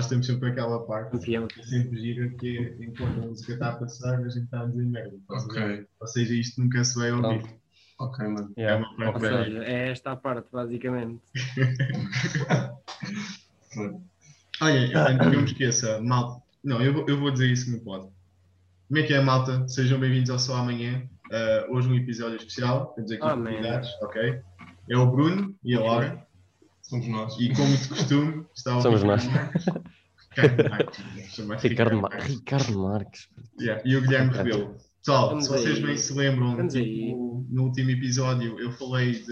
nós temos sempre aquela parte Campeão. que é sempre gira que é enquanto a música está a passar, a gente está a dizer merda. estás a ver? Ok, Ou seja, isto nunca se vai ouvir. Ok, mano. É Yeah. uma Ou parte Ok. seja, é esta a parte, basicamente. Olha, antes que eu me esqueça, malta. Não, eu vou, eu vou dizer isso no pod. Como é que é, malta? Sejam bem-vindos ao Só Amanhã. Ah, hoje um episódio especial. Temos aqui Amém. convidados, ok? É o Bruno e a Laura. Somos nós. E como de costume, está o Somos nós. Marques. Ricardo Marques, Ricardo, Mar Marques. Ricardo Marques. Yeah, E o Guilherme Rebelo. Pessoal, Vamos se vocês aí. bem se lembram, tipo, no último episódio eu falei de,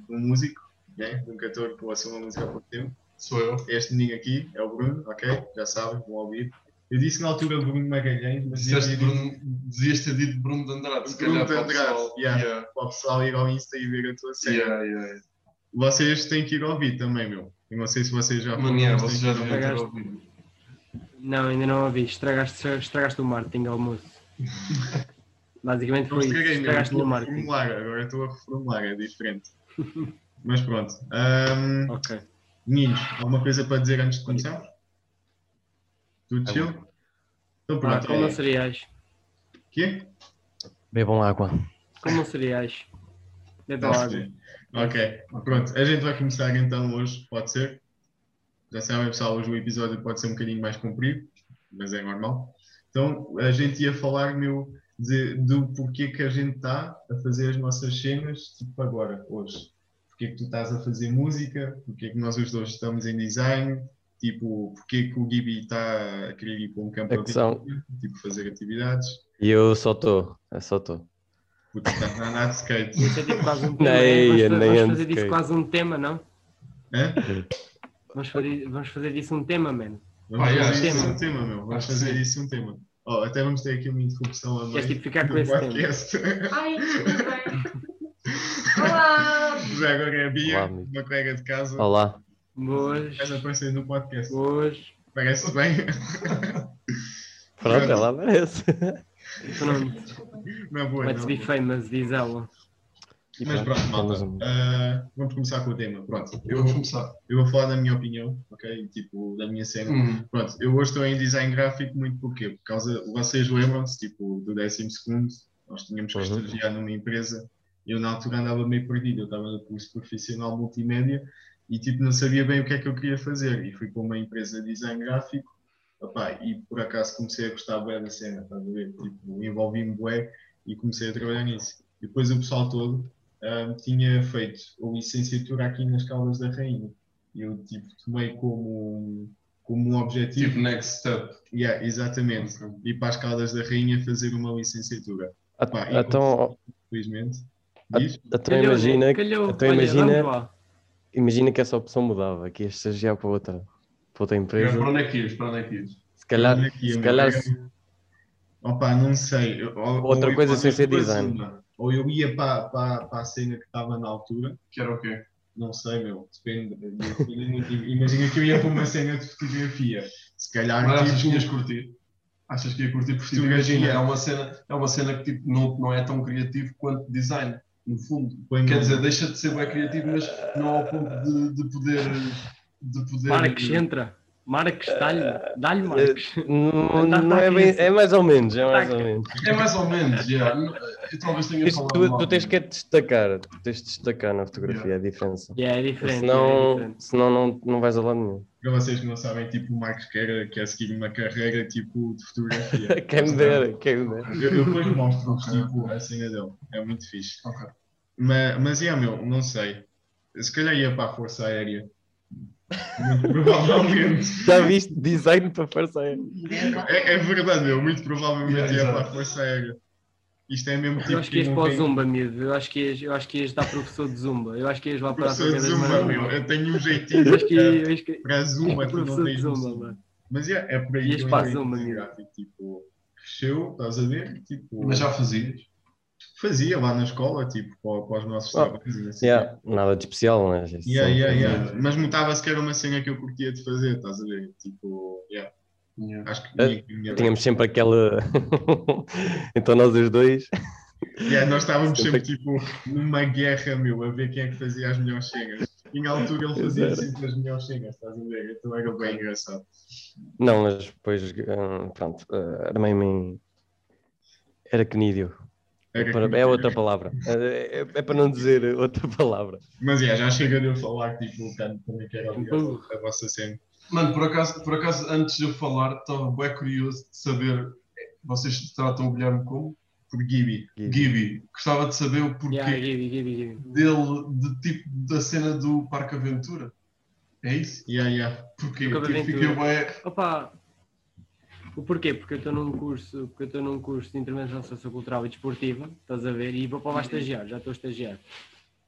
de um músico, né? de um cantor que lançou uma música há pouco tempo. Sou eu. Este menino aqui é o Bruno, ok? Já sabem, vão ouvir. Eu disse na altura Bruno Magalhães, mas Dizeste Bruno, dizias ter dito Bruno de Andrade. se Bruno calhar de para o Andrade, pessoal. yeah. Yeah, para o pessoal ir ao Insta e ver a tua série. yeah, yeah. Vocês têm que ir ouvir também, meu. Eu não sei se vocês já mas vocês já deviam ter ouvido. Não, ainda não ouvi. Estragaste, estragaste o marketing almoço. Basicamente foi isso. Estragaste o a marketing. reformular, agora estou a reformular, é diferente. Mas pronto. Ahm, Ok. Meninos, alguma coisa para dizer antes de começar? Tudo chill? Então Ah, pronto. comam é. cereais. Quê? Bebam água. Comam cereais. Bebam água. Ok, pronto. A gente vai começar então hoje, pode ser? Já sabem, pessoal, hoje o episódio pode ser um bocadinho mais comprido, mas é normal. Então, a gente ia falar, meu, de, do porquê que a gente está a fazer as nossas cenas, tipo agora, hoje. Porquê que tu estás a fazer música, porquê que nós os dois estamos em design, tipo, porquê que o Gibi está a querer ir para um campo É que são- tipo, fazer atividades. E eu só estou. Eu só estou. Puta, estás a andar de skate. Isso é tipo quase um tema. Nem, é? Fazer disso quase um tema, não? Hã? Vamos fazer, vamos fazer disso um tema, man. Vamos fazer isso tema. um tema, meu. Vamos fazer sim. isso um tema. Oh, até vamos ter aqui uma interrupção a meio tipo ficar com esse tema? podcast. Ai, desculpem. Olá! Já agora é a Bia, Olá, uma colega de casa. Olá. Boas. Vais aparecer no podcast. Boas. Parece bem? Pronto, ela aparece. Pronto. Não é boa, Let's não. be famous, diz ela. E Mas pronto, malta. ah, vamos começar com o tema. Pronto. Eu, Vamos começar. eu vou falar da minha opinião, ok? Tipo, da minha cena. Hum. Pronto, eu hoje estou em design gráfico muito porquê? Por causa, vocês lembram-se, tipo, do décimo segundo, nós tínhamos que Uhum. estagiar numa empresa, eu na altura andava meio perdido, eu estava no curso profissional multimédia e tipo, não sabia bem o que é que eu queria fazer e fui para uma empresa de design gráfico opá, e por acaso comecei a gostar bué da cena, estás a ver? Tipo, envolvi-me bué e comecei a trabalhar nisso. E depois o pessoal todo ah, tinha feito a licenciatura aqui nas Caldas da Rainha e eu tipo, tomei como, como um objetivo Tipo, next step. Yeah, exatamente. Ok. Ir para as Caldas da Rainha fazer uma licenciatura. Ah, Pá, Então, Felizmente. Diz? então imagina? Calhou. então Olha, imagina, imagina que essa opção mudava, que ias estagiar para outra, para outra empresa. Para onde é que ias? Para onde é que ias? Se calhar, aqui, se meu, calhar Opa, não sei. Eu- ou- Outra ou- coisa sem ser design. uma. Ou eu ia para, para, para a cena que estava na altura. Que era o quê? Não sei, meu. Depende. Imagina que eu ia para uma cena de fotografia. Se calhar. Mas achas tipo, que ias curtir? Achas que ia curtir? Porque imagina, é uma cena, é uma cena que tipo, não, não é tão criativo quanto design, no fundo. põe-me- Quer dizer, deixa de ser bem criativo, mas não ao ponto de, de poder. De poder Marques, entra. Marques, dá-lhe. Dá-lhe, Marques. não, Tá- não tá é bem, é mais ou menos, é mais ou menos. É mais ou menos, yeah. eu talvez tenha Isto falado tu, mal. tu tens que é destacar, tu tens de destacar na fotografia a diferença. Yeah, é diferente. é Senão, diferente. senão não, não vais a lado nenhum. Para vocês que não sabem, tipo, o Marcos quer, quer seguir uma carreira tipo de fotografia. Quem me dera, quem me dera. Eu, eu depois mostro-vos tipo, a cena dele. É muito fixe. Ok. Mas, mas é, meu, não sei. Se calhar ia para a Força Aérea. Muito provavelmente. Já viste design para Força Aérea? É, é verdade, meu. Muito provavelmente ia exato. para a Força Aérea. Isto é mesmo tipo. Eu acho que ias para o tem- Zumba, miúdo. Eu acho que ias, eu acho que ias dar professor de Zumba. Eu acho que ias lá para a Professor de Zumba, meu. Eu tenho um jeitinho Eu acho que, para, eu acho que para Zumba, tu não professor de tens Zumba, mano. Mas é, é por aí Ias para a Zumba, meu. gráfico. Tipo, cresceu, estás a ver? Tipo, Mas já fazias? Fazia lá na escola, tipo, para, para os nossos Ah, trabalhos. assim. Yeah, nada de especial, né? Yeah, yeah, yeah. Mas notava-se que era uma cena que eu curtia de fazer, estás a ver? Tipo, yeah. Yeah. acho que Ah, tinha, tinha Tínhamos sempre aquela. então nós os dois. Yeah, nós estávamos Sempre sempre tipo numa guerra, meu, a ver quem é que fazia as melhores cenas. Em altura ele fazia sempre as melhores cenas, estás a ver? Então era bem engraçado. Não, mas depois, ah, pronto, ah, era meio. Era cnídeo. É, como- é outra palavra. É, é- é para não dizer outra palavra. Mas yeah, já chega de eu falar, tipo, o Cano também quer ouvir a, a vossa cena. Mano, por acaso, por acaso, antes de eu falar, estava bem curioso de saber. Vocês tratam o Guilherme como? Por Gibi. Gibi. Gostava de saber o porquê Yeah, Gibi, Gibi, Gibi. dele, de tipo da cena do Parque Aventura. É isso? Yeah, yeah. Porquê? Aventura. fiquei bem. Opa, o porquê? Porque eu estou num curso, porque eu estou num curso de intervenção sociocultural e desportiva, estás a ver, e vou para lá estagiar, já estou a estagiar.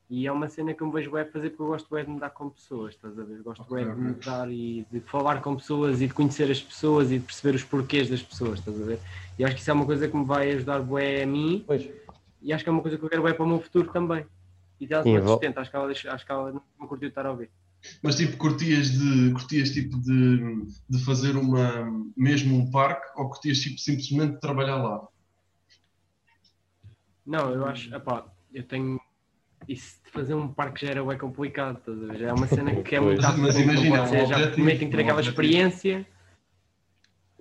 E é uma cena que eu me vejo web fazer porque eu gosto bué de me dar com pessoas, estás a ver? Gosto Ok, bué de me ok. dar e de falar com pessoas e de conhecer as pessoas e de perceber os porquês das pessoas, estás a ver? E acho que isso é uma coisa que me vai ajudar bué a mim Pois. e acho que é uma coisa que eu quero bué para o meu futuro também. E ela Sim, se vou- sustenta, acho que ela, acho que ela não curtiu estar a ouvir. Mas tipo, curtias de curtias tipo de, de fazer uma mesmo um parque ou curtias tipo simplesmente de trabalhar lá? Não, eu acho, epá, eu tenho. Isso de fazer um parque já era bem complicado, estás a ver? Já é uma cena que é muito Mas- imagina, não pode ser, já tem que ter aquela experiência.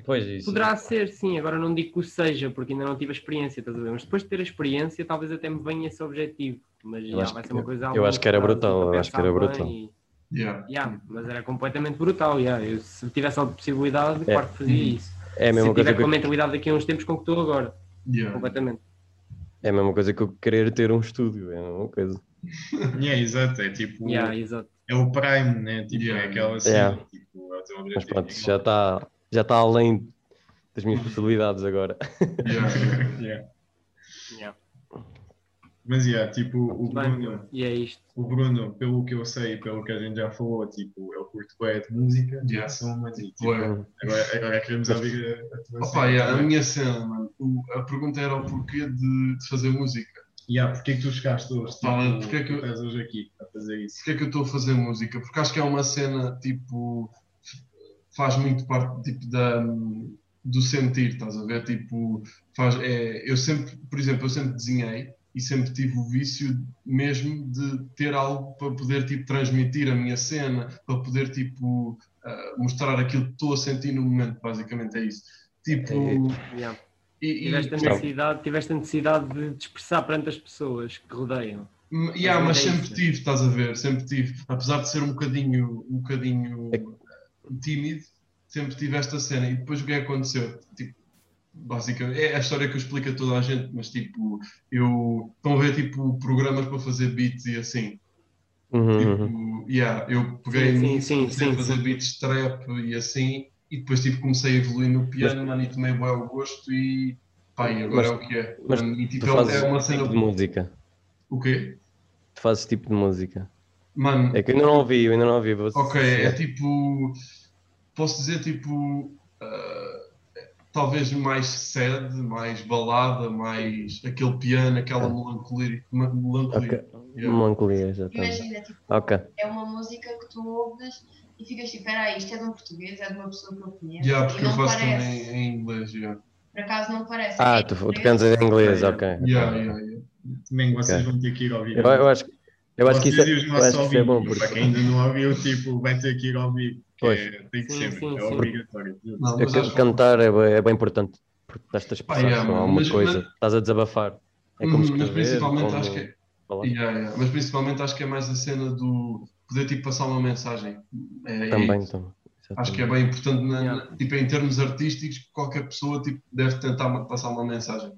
Pois isso. Poderá ser, sim, agora não digo que o seja, porque ainda não tive a experiência, estás a ver? Mas depois de ter a experiência, talvez até me venha esse objetivo. Mas já, vai ser uma coisa eu acho que era brutal, eu acho que era brutal. e- Yeah. Yeah, mas era completamente brutal, yeah. eu, se tivesse a possibilidade, É. claro que fazia Uhum. isso. É a mesma se coisa tiver que com a mentalidade daqui a uns tempos com que estou agora, Yeah. completamente. é a mesma coisa que eu querer ter um estúdio. É a mesma coisa. Yeah, exato. É tipo. Yeah, exato. É o Prime, né? Tipo, Yeah. é aquela cena. Yeah. Tipo, é Mas pronto, já está já tá além das minhas possibilidades agora. Yeah. Yeah. Mas yeah, tipo, o Bruno, e é isto. o Bruno, pelo que eu sei e pelo que a gente já falou, tipo, ele curte bem de música, de Yeah. ação, mas e, tipo, agora, agora queremos ouvir a, a tua Opa, cena yeah, a também. minha cena, mano. O- a pergunta era o porquê de, de fazer música. Yeah, porque é que tu chegaste hoje? Tipo, Fala, porque é que eu- estás hoje aqui a fazer isso? Porquê é que eu estou a fazer música? Porque acho que é uma cena, tipo, faz muito parte, tipo, da, do sentir, estás a ver? Tipo, faz, é, eu sempre, por exemplo, eu sempre desenhei e sempre tive o vício mesmo de ter algo para poder, tipo, transmitir a minha cena, para poder, tipo, ah, mostrar aquilo que estou a sentir no momento, basicamente é isso. Tipo, É. Yeah. e, e- Tiveste a, necessidade, tiveste a necessidade de te expressar perante as pessoas que rodeiam. Yeah, mas Mas é sempre isso. tive, estás a ver? Sempre tive. Apesar de ser um bocadinho, um bocadinho É tímido, sempre tive esta cena. E depois o que é que aconteceu? Tipo, basicamente, é a história que eu explico a toda a gente, mas tipo, eu. Estão a ver tipo programas para fazer beats e assim. Uhum, Tipo, uhum. yeah, eu peguei Sim, sim, comecei a sim, fazer sim. beats trap e assim, e depois tipo, comecei a evoluir no piano, mano, e tomei bem o gosto e pá, e agora Mas- é o que é. mas e tipo, Tu é- fazes é uma tipo cena. de música. O quê? Tu fazes tipo de música. Mano, É que eu ainda não ouvi, eu ainda não ouvi. vou Ok, é tipo. Posso dizer tipo. ah, talvez mais sad, mais balada, mais aquele piano, aquela Ah. melancolia. melancolia. Ok. Yeah. Melancolia, já está. Imagina, tipo, Ok. é uma música que tu ouves e ficas tipo, peraí, isto é de um português, é de uma pessoa que eu conheço. Yeah, e porque eu não faço parece. também em inglês. Yeah. Por acaso não parece. Ah, É tu, tu inglês. cantas em inglês, Ok. Yeah, yeah, yeah. Também vocês Ok. vão ter que ir ouvir. Eu, eu acho, eu acho que isso, é- acho que isso é bom, porque Para quem ainda não ouviu, tipo, vai ter que ir ouvir. que Pois. É, tem que Sim, ser, sim, é sim. obrigatório. Não, é cantar é, bem- é bem importante. Porque estás-te a expressar alguma mas- coisa. mas- Estás a desabafar. É como Uhum, escrever, mas principalmente como acho que é-. Yeah, yeah. Mas principalmente acho que é mais a cena do poder tipo, passar uma mensagem. É, é Também, isso. também. Acho que é bem importante, na- Yeah. tipo, em termos artísticos, que qualquer pessoa tipo, deve tentar passar uma mensagem.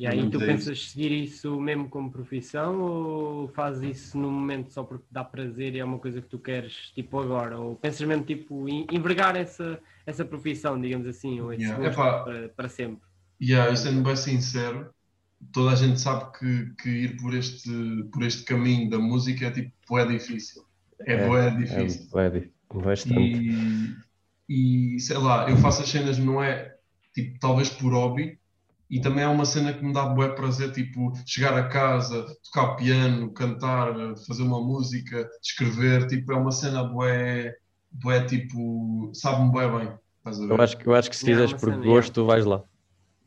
E aí tu é pensas seguir isso mesmo como profissão ou fazes isso no momento só porque te dá prazer e é uma coisa que tu queres tipo agora? Ou pensas mesmo tipo em- envergar essa, essa profissão, digamos assim, ou esse Yeah. para, para sempre? Yeah, eu sendo bem sincero, toda a gente sabe que, que ir por este, por este caminho da música é tipo, é difícil. É, É, É, difícil. é di- bastante. E, e sei lá, eu faço as cenas, não é tipo, talvez por hobby, e também é uma cena que me dá bué prazer, tipo, chegar a casa, tocar piano, cantar, fazer uma música, escrever, tipo, é uma cena bué, bué tipo, sabe-me bué bem. Estás a ver? Eu acho, que- eu acho que se fizeres uma por gosto, tu vais lá.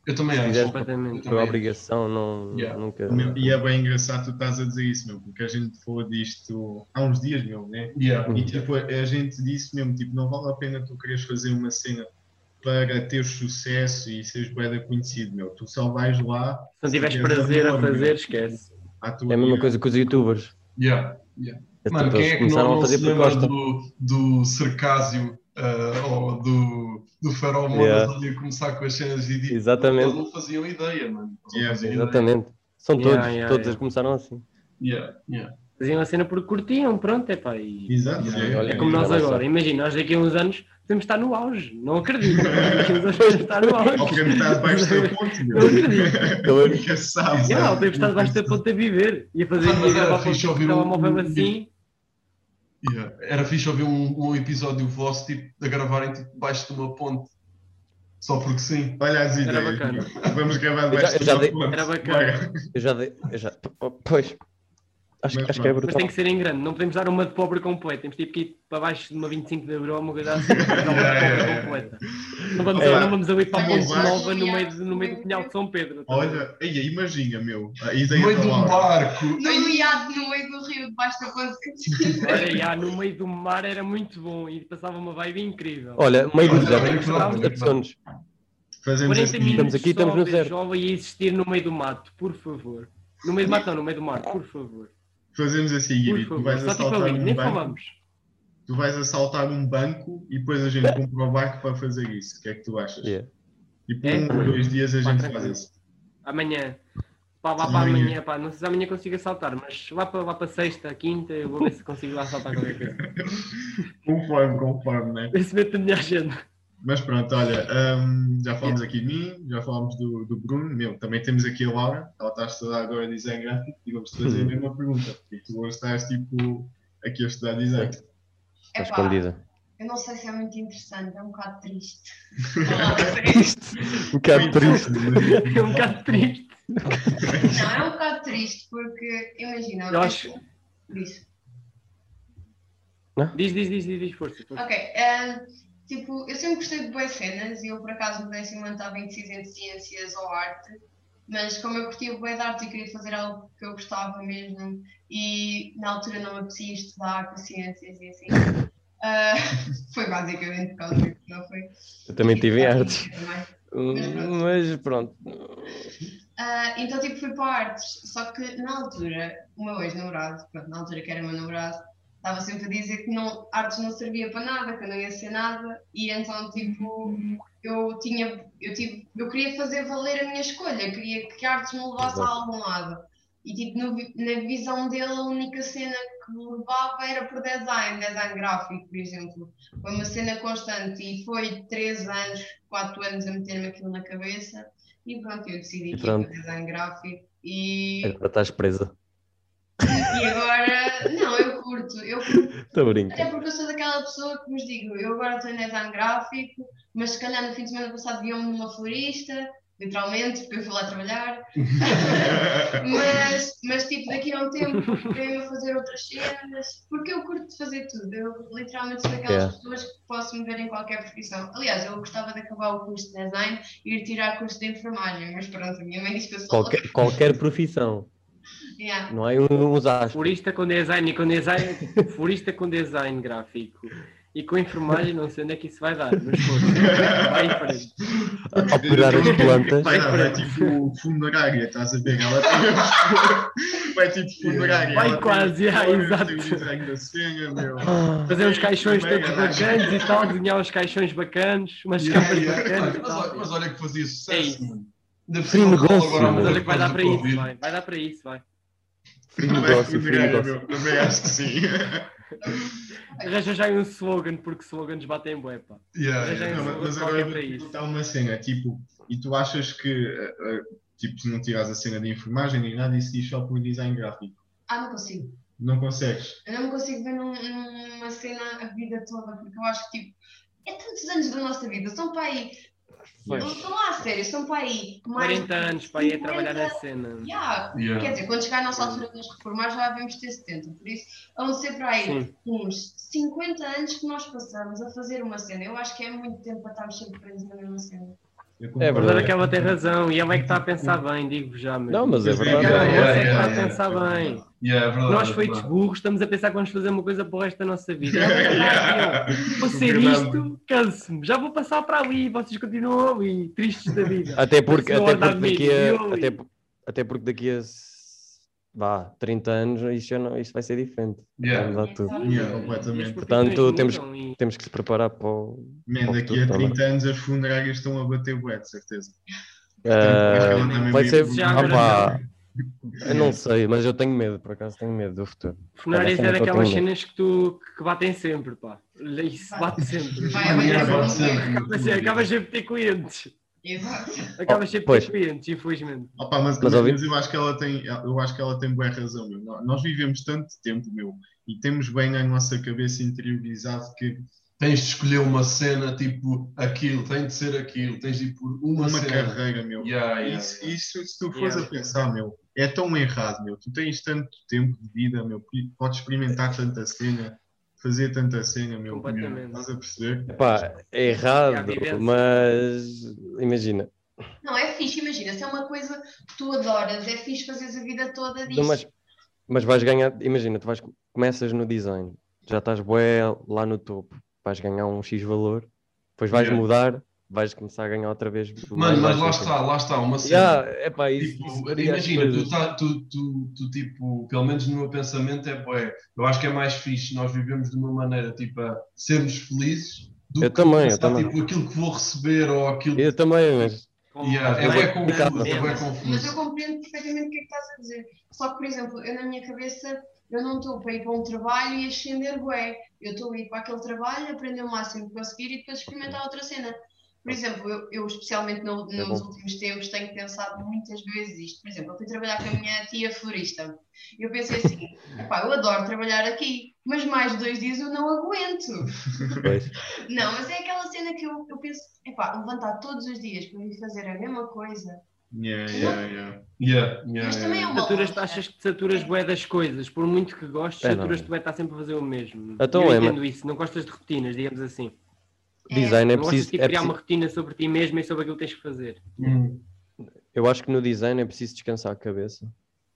Eu também acho. quiseres- Completamente. Por obrigação, não, Yeah. nunca. E é bem engraçado tu estás a dizer isso, meu, porque a gente falou disto há uns dias, meu, né? Yeah. E tipo, a gente disse mesmo, tipo, não vale a pena tu quereres fazer uma cena para ter sucesso e seres bem conhecido, meu. Tu só vais lá Se não tiveres prazer a meu, fazer, esquece. tua É a mesma coisa que os youtubers. Yeah. Yeah. É Mano, quem é que começaram não, a não fazer se lembra do, do Cercásio ah, ou do, do Farol Modas Yeah. ali a começar com as cenas e tipo, Exatamente. eles não faziam ideia, mano. Yeah, faziam ideia. Exatamente. São Yeah, todos, yeah, todos eles começaram assim. Yeah, yeah. Faziam a cena porque curtiam, pronto, é pá. E... Exato, Yeah, é, É como nós agora, imagina, nós daqui a uns anos podemos estar no auge, não acredito. Podemos estar no auge. Ao que metade vais ter ponto, meu. Não acredito. Nunca se sabe. Yeah, sabe? o tempo está debaixo da ponta a viver. E a fazer Ah, e era gravar fixe com o ouvir telemóvel um- assim. Yeah. Era fixe ouvir um, um episódio vosso tipo, a gravarem tipo, debaixo de uma ponte. Só porque sim. Olha as Era ideias. Vamos gravar debaixo de já uma ponte. Era bacana. Eu já dei. Eu já, pois. Acho, Mas acho que é pronto. Mas brutal. tem que ser em grande, não podemos dar uma de pobre completa. Temos tipo que ir para baixo de uma 25 de Abril, uma coisa assim, para dar uma de pobre completa. Não vamos, É. não vamos ali para a Ponte. Nova no meio, no meio do Pinhal de São Pedro. tá Olha, aí, imagina, meu. A No meio de um barco. Num iate no meio do rio, debaixo da ponte que Olha, já, no meio do mar era muito bom e passava uma vibe incrível. Olha, meio do deserto. Fazemos 40 assim. minutos aqui, estamos no jovem e existir no meio do mato, por favor. No meio do mato não, no meio do mar, por favor. Fazemos assim, Por Gui. Tu vais Só assaltar um nem banco. falamos. Tu vais assaltar um banco e depois a gente compra o barco para fazer isso. O que é que tu achas? Yeah. Tipo, É. um ou dois dias a gente tranquilo. faz isso. Amanhã. Pá, lá para Amanhã. amanhã, pá, não sei se amanhã consigo assaltar, mas lá para, lá para sexta, quinta, eu vou ver se consigo lá assaltar qualquer coisa. Conforme, conforme, né? Vê se mete na minha agenda. Mas pronto, olha, hum, já falamos aqui de mim, já falamos do, do Bruno, meu, também temos aqui a Laura, ela está a estudar agora design gráfico e vamos fazer a mesma pergunta, porque tu hoje estás tipo aqui a estudar design. Está Epá, escondida. eu não sei se é muito interessante, é um bocado triste. Um bocado triste. É um bocado triste. Não, é um bocado triste porque, imagina, Eu acho- Diz. Diz, diz, diz, diz, diz força. força. Ok, eh, tipo, eu sempre gostei de boas cenas e eu por acaso no décimo ano estava indecisa entre ciências ou arte, mas como eu curtia bué de arte e queria fazer algo que eu gostava mesmo e na altura não me apetecia estudar com ciências e assim, eh, foi basicamente por causa disso, não foi? Eu também tive em artes. Hum, Mas pronto. Ah, então, tipo, fui para artes. Só que na altura, o meu ex-namorado, pronto, na altura que era meu namorado, estava sempre a dizer que não, artes não servia para nada, que eu não ia ser nada. E então, tipo, eu tinha, eu tive, eu queria fazer valer a minha escolha, queria que artes me levasse a algum lado. E tipo, no na visão dele, a única cena que me levava era por design, design gráfico, por exemplo. Foi uma cena constante e foi três anos, quatro anos a meter-me aquilo na cabeça. E pronto, eu decidi E que ia pronto. para design gráfico e, Agora estás presa. E agora, não, eu curto, eu curto, Estou a brincar. até porque eu sou daquela pessoa que vos digo, eu agora estou em design gráfico, mas se calhar no fim de semana passado viam-me numa florista, literalmente, porque eu fui lá trabalhar, mas, mas tipo, daqui a um tempo venho a fazer outras cenas, porque eu curto de fazer tudo, eu literalmente sou daquelas Yeah. pessoas que posso me ver em qualquer profissão. Aliás, eu gostava de acabar o curso de design e ir tirar curso de enfermagem, mas pronto, a minha mãe diz que eu sou. Qualquer, qualquer profissão. Yeah. Não há uns aspas. Florista com design e com design. Florista com design gráfico. E com enfermagem, não sei onde é que isso vai dar, mas força. Vai em frente. Operar as plantas. Vai, vai, para- tipo funerária, estás a ver? Ela tem- vai tipo funerária. Vai quase, as ah, exato. Fazer uns caixões todos bacanas e tal, desenhar uns caixões bacanas, umas Yeah, campas yeah. bacanas Mas, olha- mas olha que fazia É sucesso, isso. mano. Free negócio, agora vai dar para isso, vai. Vai dar para isso, vai. free negócio, free negócio. Também acho que sim. Arranja já um slogan, porque slogans batem bué, pá. Yeah, é yeah. Não, isso. mas, agora para isso. perguntar uma cena, tipo, e tu achas que, eh, eh, tipo, se não tiras a cena de enfermagem nem nada, isso diz só por design gráfico? Ah, não consigo. Não consegues? Eu não me consigo ver num- numa cena a vida toda, porque eu acho que tipo, é tantos anos da nossa vida, são para aí, Pois. não estou lá a sério, são para aí mais 40 anos para ir a 50, trabalhar na cena. Yeah. Yeah. Quer dizer, quando chegar a nossa altura de nos reformar já devemos ter 70, por isso vão ser para aí Sim. uns 50 anos que nós passamos a fazer uma cena. Eu acho que é muito tempo para estarmos sempre presos na mesma cena. É verdade. é que ela tem razão e ela é que está a pensar bem, digo-vos já. Mas Não, mas é é verdade. que- Ela Yeah, é que yeah, está a yeah, pensar bem. Yeah, é verdade, Nós, é feitos verdade. burros, estamos a pensar que vamos fazer uma coisa para o resto da nossa vida. Assim, ó, Vou ser isto, canso-me. Já vou passar para ali, vocês continuam ali, tristes da vida. Até porque, Senhor até porque daqui a, até, até porque daqui a vá, 30 anos isto, já não, isto vai ser diferente. Yeah. Vai mudar tudo. Yeah, completamente. Portanto, temos- e- Temos que se preparar para o. Man, Ao daqui futuro a também. 30 anos as funerárias estão a bater bué, de certeza. Também vai ser. por- Eu não sei, mas eu tenho medo, por acaso tenho medo do futuro. Funerárias é daquelas cenas que, tu, que batem sempre, pá. Isso bate sempre. Vai, vai, vai, vai vai, sempre. Acabas sempre- sempre ter clientes. Exato. Acabas sempre de pois. ter clientes, infelizmente. Opa, mas, Mas mas, eu acho que ela tem, eu acho que ela tem boa razão, meu. Nó- Nós vivemos tanto tempo, meu, e temos bem na nossa cabeça interiorizado que Tens de escolher uma cena, tipo, aquilo, tem de ser aquilo, tens de ir por uma, uma cena. carreira, meu. Yeah, yeah, isso, yeah. isso, se tu fores Yeah. a pensar, meu, é tão errado, meu. Tu tens tanto tempo de vida, meu, podes experimentar tanta cena, fazer tanta cena, meu. Completamente. Estás a perceber? Epá, é É errado, vivência. mas imagina. Não, é fixe, imagina, se é uma coisa que tu adoras, é fixe fazeres a vida toda disso. Não, mas, mas vais ganhar, imagina, tu vais, começas no design, já estás bué lá no topo, vais ganhar um X valor, depois vais Yeah. mudar, vais começar a ganhar outra vez. Mano, mas lá está, lá está, uma cena. Yeah, epá, isso, Tipo, isso imagina, tu, tá, tu, tu, tu, tipo, pelo menos no meu pensamento é bué. Eu acho que é mais fixe nós vivemos de uma maneira, tipo, a sermos felizes do Eu que também, eu pensar, também. tipo, aquilo que vou receber ou aquilo Eu também, mas Yeah, é é confuso, é bué Mas eu confuso. compreendo perfeitamente o que é que estás a dizer. Só que, por exemplo, eu na minha cabeça, eu não estou para ir para um trabalho e ascender bué. Eu estou a ir para aquele trabalho, aprender o máximo que conseguir e depois experimentar outra cena. Por exemplo, eu, eu especialmente no- É nos bom. últimos tempos tenho pensado muitas vezes isto. Por exemplo, eu fui trabalhar com a minha tia florista. E eu pensei assim, epá, eu adoro trabalhar aqui, mas mais dois dias eu não aguento. Pois. Não, mas é aquela cena que eu, eu penso, epá, levantar todos os dias para ir fazer a mesma coisa. Yeah, yeah, yeah. Yeah, yeah, Mas também é uma Saturas, achas que saturas bué das coisas, por muito que gostes, É, saturas não. tu vai estar sempre a fazer o mesmo. Então eu é, entendo isso, não gostas de rotinas, digamos assim. Design é não gostas preciso. de É criar uma rotina sobre ti mesmo e sobre aquilo que tens que fazer. Hum. eu acho que no design é preciso descansar a cabeça.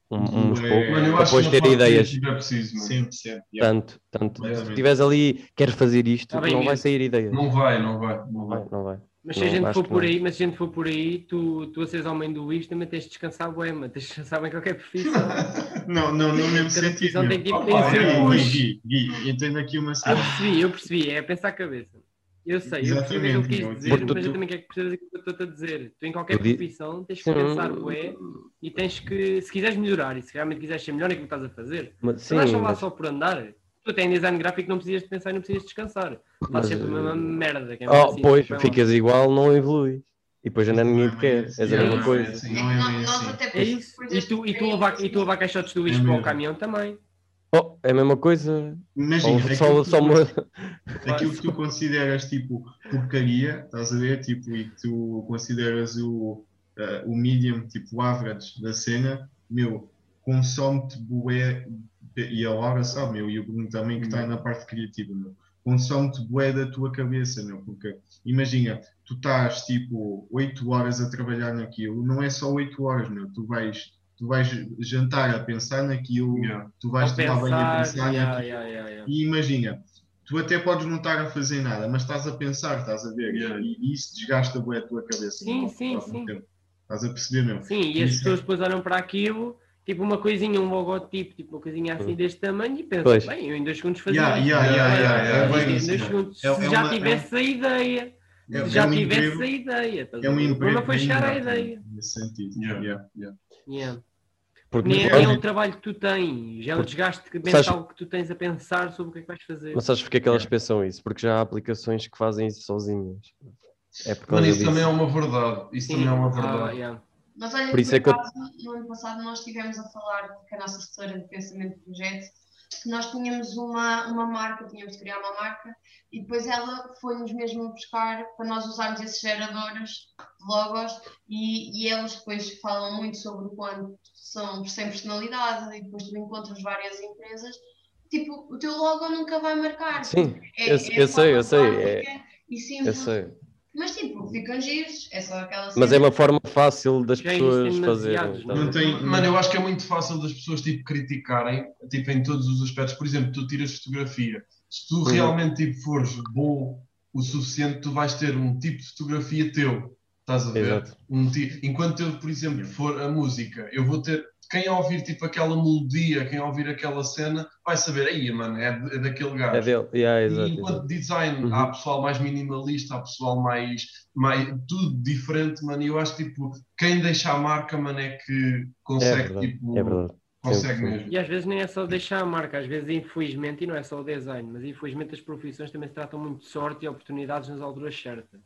Um, uns É, poucos. Mano, eu depois que ter ideias. criativa é preciso, sempre. yeah. Tanto, tanto. Yeah. Se estiveres ali, queres fazer isto, Tá bem, não vai mesmo. sair ideias. Não vai, não vai, não Não vai. vai, não vai. Mas se Não, a gente for por não. aí, mas se a gente for por aí, tu, tu a seres homem do Luís também tens de descansar bué, mano. tens de descansar bem qualquer profissão. Não, não, no mesmo sentido. tem que tem que ser é. Gui, Gui, entendo aqui uma Eu cena. percebi, eu percebi, é pensar a cabeça. Eu sei, eu percebi o que Exatamente, quis dizer, tu- mas eu também quero que percebas aquilo que eu estou a dizer. Tu em qualquer profissão tens que pensar bué e tens que, se quiseres melhorar e se realmente quiseres ser melhor naquilo que estás a fazer, Mas, se sim, não estás lá só por andar, tu tens design gráfico não precisas de pensar e não precisas de descansar. Faz sempre a mesma eh, merda. é oh, assim, pois, ficas igual, não evoluis. E depois ninguém quer. A mesma não é coisa. É que Não é nós assim. até É isso. por E tu, e tu levar, e tu levar caixotes do lixo É para o caminhão também. Oh, é a mesma coisa. Imagina, só, que só uma. aquilo que tu consideras tipo porcaria, estás a ver? Tipo, e que tu consideras o, eh, o medium, tipo o average da cena, meu, consome-te bué, e a Laura sabe, meu, e o Bruno também que está na parte criativa, meu, consome-te bué da tua cabeça, meu, porque imagina, tu estás tipo 8 horas a trabalhar naquilo, não é só 8 horas, meu, tu vais. Tu vais jantar a pensar naquilo, Yeah. tu vais tomar banho a pensar, pensar yeah, naquilo. yeah, yeah, yeah. E imagina, tu até podes não estar a fazer nada, mas estás a pensar, estás a ver? Yeah. E, e isso desgasta bué a tua cabeça. Sim, meu, sim, mesmo sim. tempo. Estás a perceber, meu? Sim, e as é- pessoas depois olham para aquilo, tipo uma coisinha, um logotipo, tipo uma coisinha assim deste tamanho e pensam, Pois. bem, eu em dois segundos fazia Yeah, yeah, yeah, yeah, yeah, é bem em dois segundos, É- se é já uma- tivesse a ideia, É- se já é um tivesse emprego- a ideia. É um problema foi bem chegar à ideia. Nesse sentido. Yeah. Yeah. Yeah. Porque Nem, é o trabalho que tu tens, já é o Porque- desgaste que- Sabes- mental que tu tens a pensar sobre o que é que vais fazer. Mas sabes porque é que elas Yeah. pensam isso? Porque já há aplicações que fazem isso sozinhas. É por Mano, causa isso disso. também é uma verdade. Isso também é uma ah, verdade. yeah. Mas olha, Por isso é que eu- no ano passado nós estivemos a falar com a nossa assessora de pensamento de projeto que nós tínhamos uma, uma marca, tínhamos de criar uma marca e depois ela foi-nos mesmo buscar para nós usarmos esses geradores de logos e, e eles depois falam muito sobre o quanto são sem personalidade e depois tu encontras várias empresas tipo, o teu logo nunca vai marcar Sim, é, eu- é eu sei, eu sei, básica e eu simples sei. Mas tipo, ficam giros, é só aquela Mas é uma forma fácil das pessoas fazerem. a Não tem. Mano, eu acho que é muito fácil das pessoas tipo, criticarem tipo, em todos os aspectos. Por exemplo, tu tiras fotografia. Se tu Uhum. realmente tipo, fores bom o suficiente, tu vais ter um tipo de fotografia teu. Estás a ver? Um ti- Enquanto eu, por exemplo, for a música, eu vou ter. Quem ouvir tipo aquela melodia, quem ouvir aquela cena, vai saber, aí, mano, é, é daquele gajo. É dele. Yeah, E exato, enquanto exato. design, Uhum. há pessoal mais minimalista, há pessoal mais, mais tudo diferente, mano. E eu acho tipo, quem deixa a marca, mano, é que É consegue, verdade. tipo, É verdade. consegue 100%. mesmo. E às vezes nem é só deixar a marca, às vezes infelizmente, e não é só o design, mas infelizmente as profissões também se tratam muito de sorte e oportunidades nas alturas certas.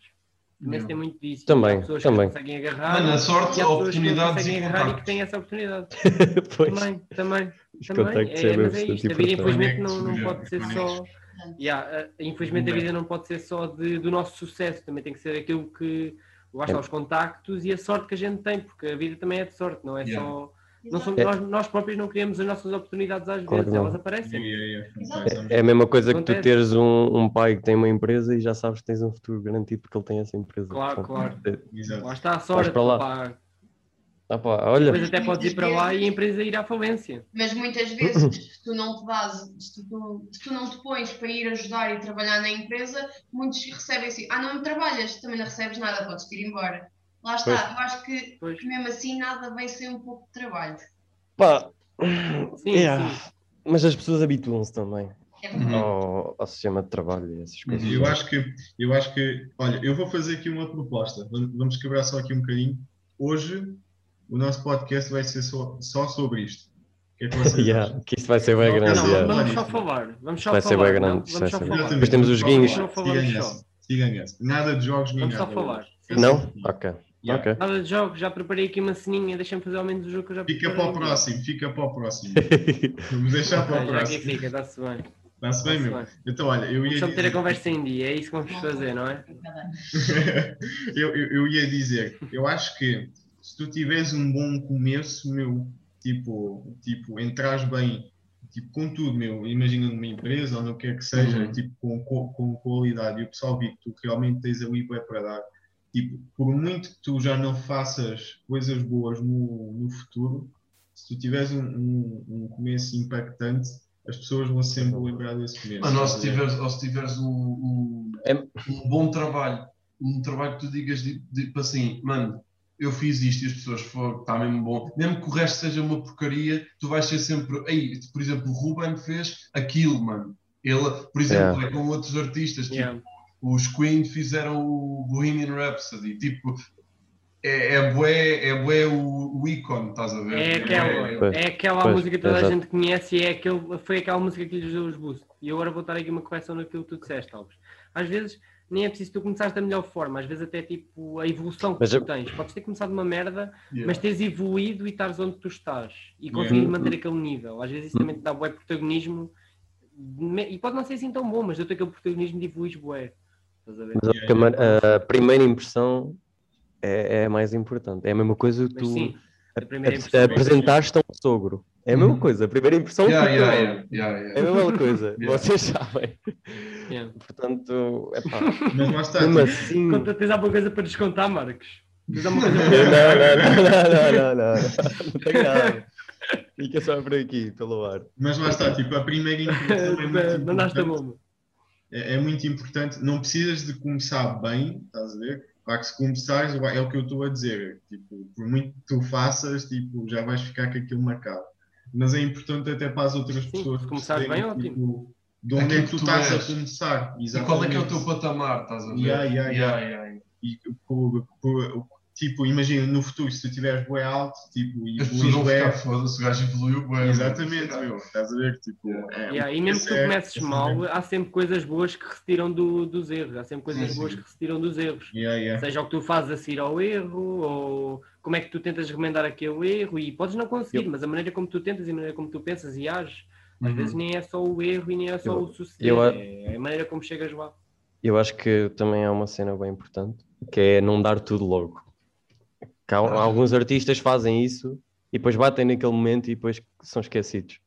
Também se tem muito disso. Também, Há pessoas também. que conseguem agarrar. Mano, a sorte, e há pessoas que conseguem e agarrar e que têm essa oportunidade. Pois, Também, também. os também. É, é mas é isto, a vida importante. infelizmente não, não pode ser só. Yeah, uh, infelizmente a vida não pode ser só de- do nosso sucesso, também tem que ser aquilo que. Está, É. os contactos e a sorte que a gente tem, porque a vida também é de sorte, não é Yeah. só. Não somos, É. nós, nós próprios não criamos as nossas oportunidades às Claro vezes, não. elas aparecem. Completamente. É a mesma coisa que tu Acontece. teres um, um pai que tem uma empresa e já sabes que tens um futuro garantido porque ele tem essa empresa. Claro, Portanto, claro. é- Exato. Lá está a sorte, para lá. pá. Ah pá, olha, Depois até podes ir para lá e a empresa ir à falência. Mas muitas vezes, se tu não te dás, se tu, se tu não te pões para ir ajudar e trabalhar na empresa, muitos recebem assim, ah, não trabalhas, também não recebes nada, podes ir embora. Lá está, Pois. eu acho que Pois. mesmo assim nada vem sem um pouco de trabalho. pá. Sim, yeah. sim. Mas as pessoas habituam-se também É Uhum. ao, ao sistema de trabalho e essas coisas. Eu acho que, eu acho que, olha, eu vou fazer aqui uma proposta. Vamos vamos quebrar só aqui um bocadinho. Hoje o nosso podcast vai ser só, só sobre isto. Que é que vocês Yeah, que isto vai ser bem Não, grande. Não, yeah. vamos Vamos só falar. Vamos só Vai ser falar. bem grande, Vamos só ser falar. Depois temos os Só guinhos. Siga só. Nada de jogos nem Vamos só nada. falar. Não? Ok. Yeah. Nada de jogos, já preparei aqui uma ceninha, deixa-me fazer ao menos o jogo que eu já Fica para preparei. o próximo, fica para o próximo. Vamos deixar para o Ok, já aqui próximo. fica, está-se bem. Está-se bem, meu? bem. Então, olha, eu ia só meter a conversa em dia, é isso que vamos fazer, não é? eu, eu, eu ia dizer, eu acho que se tu tiveres um bom começo, meu, tipo, tipo entras bem, tipo, com tudo, meu, imagina numa empresa ou no que é que seja, Uhum. tipo, com, com, com qualidade, e o pessoal vê que tu realmente tens ali bué para dar, tipo, por muito que tu já não faças coisas boas no, no futuro, se tu tiveres um, um, um começo impactante, as pessoas vão sempre lembrar desse começo. Mano, ou se tiveres, ou se tiveres um, um, um bom trabalho, um trabalho que tu digas tipo tipo assim, mano, eu fiz isto e as pessoas foram, está mesmo bom, mesmo que o resto seja uma porcaria, tu vais ser sempre, ei, por exemplo, o Ruben fez aquilo, mano. Ele, por exemplo, Yeah. é com outros artistas, tipo, Yeah. Os Queen fizeram o Bohemian Rhapsody, tipo, é, é bué, é bué o, o ícone, estás a ver? É aquela, Pois, é aquela pois, música que toda a gente conhece e é aquele, foi aquela música que lhes deu os boosts. E eu agora vou dar aqui uma correção naquilo que tu disseste, Alves. Às vezes nem é preciso tu começares da melhor forma, às vezes até tipo a evolução que Mas tu eu- tens. Podes ter começado uma merda, Yeah. mas teres evoluído e estares onde tu estás e conseguir Yeah. manter aquele nível. Às vezes isso também te dá bué protagonismo e pode não ser assim tão bom, mas deu-te aquele protagonismo de evoluir bué. Mas acho que a, a primeira impressão é, é a mais importante. É a mesma coisa que tu sim, a a- é apresentaste a um sogro. É a mesma Uhum. coisa. A primeira impressão Yeah, yeah, yeah, yeah, yeah. É a mesma coisa. Yeah. Vocês sabem. Yeah. Portanto, é pá. Mas lá está, tipo, assim. Conta, tens alguma coisa para descontar, Marcos? Tens alguma coisa Não, para não, não, não, não, não, não. Não tenho nada. Fica só por aqui, pelo ar. mas lá está, tipo, a primeira impressão é muito Mandaste a bomba. É, é muito importante. Não precisas de começar bem, estás a ver? Claro que se começares, é o que eu estou a dizer. Tipo, por muito que tu faças, tipo, já vais ficar com aquilo marcado. Mas é importante até para as outras Sim, pessoas. se começares bem, tipo, De onde é que tu tu estás és. a começar? E qual é que é o teu Exatamente. patamar, estás a ver? Yeah, yeah, yeah. Yeah, yeah. E, por- por- tipo, imagina no futuro, se tu tiveres bué alto, tipo, e evoluís bué. foda-se, o gajo evoluiu bué. Exatamente, meu. Estás a ver? Tipo, é, Yeah, e mesmo que tu é- comeces é- mal, há sempre coisas boas que se tiram do- dos erros. Há sempre coisas Sim, boas sim. que se tiram dos erros. Yeah, yeah. Seja o que tu fazes a seguir ao erro, ou como é que tu tentas remendar aquele erro, e podes não conseguir, mas a maneira como tu tentas e a maneira como tu pensas e ages, às Uhum. vezes nem é só o erro e nem é só Eu- o suceder, eu é a maneira como chegas lá. Eu acho que também há uma cena bem importante, que é não dar tudo logo. Que há- Ah. alguns artistas fazem isso e depois batem naquele momento e depois são esquecidos.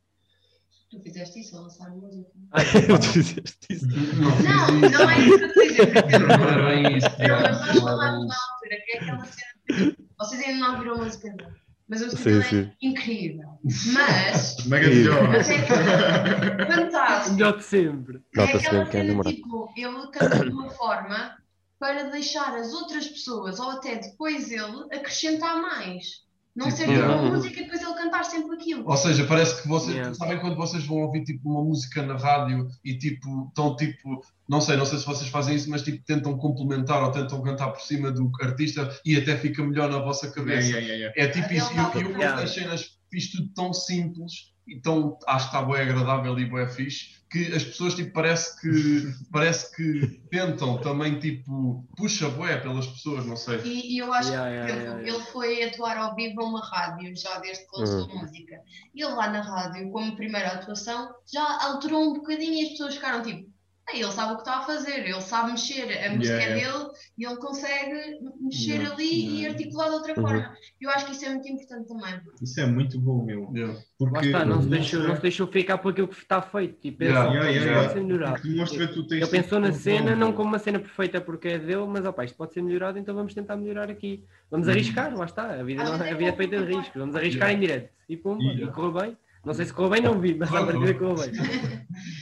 Tu fizeste isso a lançar música. Tu fizeste isso. Não Não, fiz não é isso que eu estou a dizer. porque- Não era bem isso. Não, mas nós Não falámos na altura, que é aquela cena. Vocês ainda não ouviram a música dele, mas a música Sim, sim. é incrível. Mas, Maravilhoso. mas é que- fantástico. Melhor de sempre. É Nota-se aquela que é cena, tipo, ele canta de uma forma para deixar as outras pessoas, ou até depois ele, acrescentar mais. Não Tipo, ser tipo yeah. uma música e depois ele cantar sempre aquilo. Ou seja, parece que vocês Yeah. sabem quando vocês vão ouvir tipo uma música na rádio e tipo estão tipo, não sei, não sei se vocês fazem isso, mas tipo tentam complementar ou tentam cantar por cima do artista e até fica melhor na vossa cabeça. Yeah, yeah, yeah, É tipo isso, e eu, eu Yeah. quando as cenas fiz tudo tão simples e tão, acho que está bem agradável e bem fixe, que as pessoas tipo parece que parece que tentam também tipo, puxa bué pelas pessoas, não sei. E, e eu acho Yeah, que yeah, ele, yeah, ele foi atuar ao vivo a uma rádio já desde que lançou Uhum. a música. E ele lá na rádio, como primeira atuação, já alterou um bocadinho e as pessoas ficaram tipo. "Ah, ele sabe o que está a fazer, ele sabe mexer, a música Yeah, é yeah. dele e ele consegue mexer Yeah, ali e yeah. articular de outra Uhum. forma. Eu acho que isso é muito importante também. Isso é muito bom, meu. Yeah. Porque Lá está, não se, deixou, não se deixou ficar por aquilo que está feito. Tipo, Yeah, esse- yeah, pode ser melhorado. demonstra tu tens Ele pensou na cena bom, não como uma cena perfeita porque é dele, mas opa, isto pode ser melhorado, então vamos tentar melhorar aqui. Vamos arriscar, lá está. A vida, não- a vida é feita de riscos. Vamos arriscar em direto. E pum, Yeah. e correu bem. Não sei se correu bem, não vi, mas à partida bem.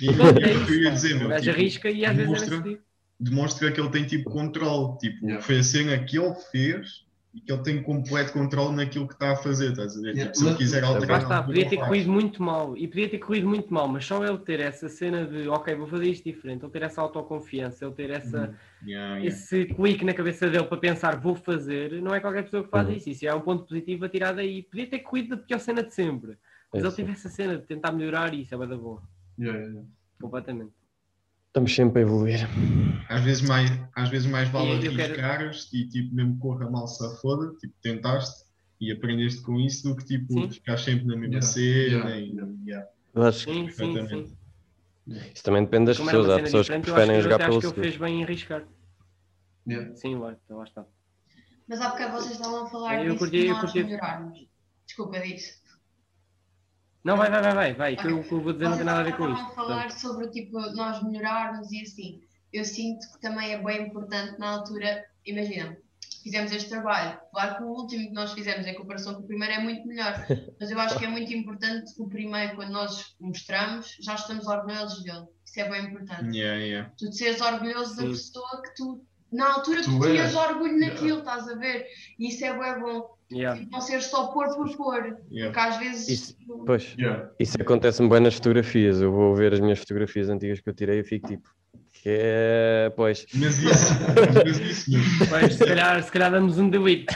E Pronto, é isso que eu ia dizer, meu. O gajo tipo, arrisca e às vezes é demonstra- decidido. demonstra que ele tem tipo controle. Tipo, Yeah. foi a cena que ele fez e que ele tem completo controle naquilo que está a fazer, estás a ver? Yeah, Tipo, se ele mas- quiser alterar. Lá está, podia ter corrido muito mal. E podia ter corrido muito mal, mas só ele ter essa cena de ok, vou fazer isto diferente, ele ter essa autoconfiança, ele ter essa, Yeah, yeah. esse clique na cabeça dele para pensar vou fazer, não é qualquer pessoa que faz Uhum. isso. Isso é um ponto positivo a tirar daí. Podia ter corrido da pior cena de sempre. Mas É ele teve essa cena de tentar melhorar e isso é bada bom. Yeah, yeah. Completamente. Estamos sempre a evoluir. Às vezes mais, às vezes mais vale E eu quero- e tipo, mesmo corra mal se foda, tipo, tentaste e aprendeste com isso do que tipo, Sim. ficar sempre na mesma Yeah, cena yeah, e, yeah. acho que Sim, sim, sim. Perfeitamente. isso também depende das Como pessoas. Há pessoas que preferem jogar pelo acho que ele seguro. fez bem em arriscar. Yeah. Sim, lá, lá está. Mas há bocado vocês estavam a falar Eu disso curti- de eu nós curti- melhorarmos. Desculpa disso. Não, vai, vai, vai, vai, vai. Que o que eu vou dizer não tem nada a ver com isto. falar sobre tipo, nós melhorarmos e assim. Eu sinto que também é bem importante na altura, imagina, fizemos este trabalho. Claro que o último que nós fizemos em comparação com o primeiro é muito melhor, mas eu acho que é muito importante que o primeiro, quando nós mostramos, já estamos orgulhosos dele. Isso é bem importante. Yeah, yeah. Tu de seres orgulhoso da pessoa que tu, na altura, tu, Tu tinhas orgulho naquilo, estás a ver? E isso é bem bom. Yeah. Não ser só pôr por pôr. Yeah. Porque às vezes. Isso- Pois, Yeah. isso acontece-me bem nas fotografias. Eu vou ver as minhas fotografias antigas que eu tirei e fico tipo, que é. Pois, Mas isso, mas isso, Pois, se calhar, se calhar damos um delete.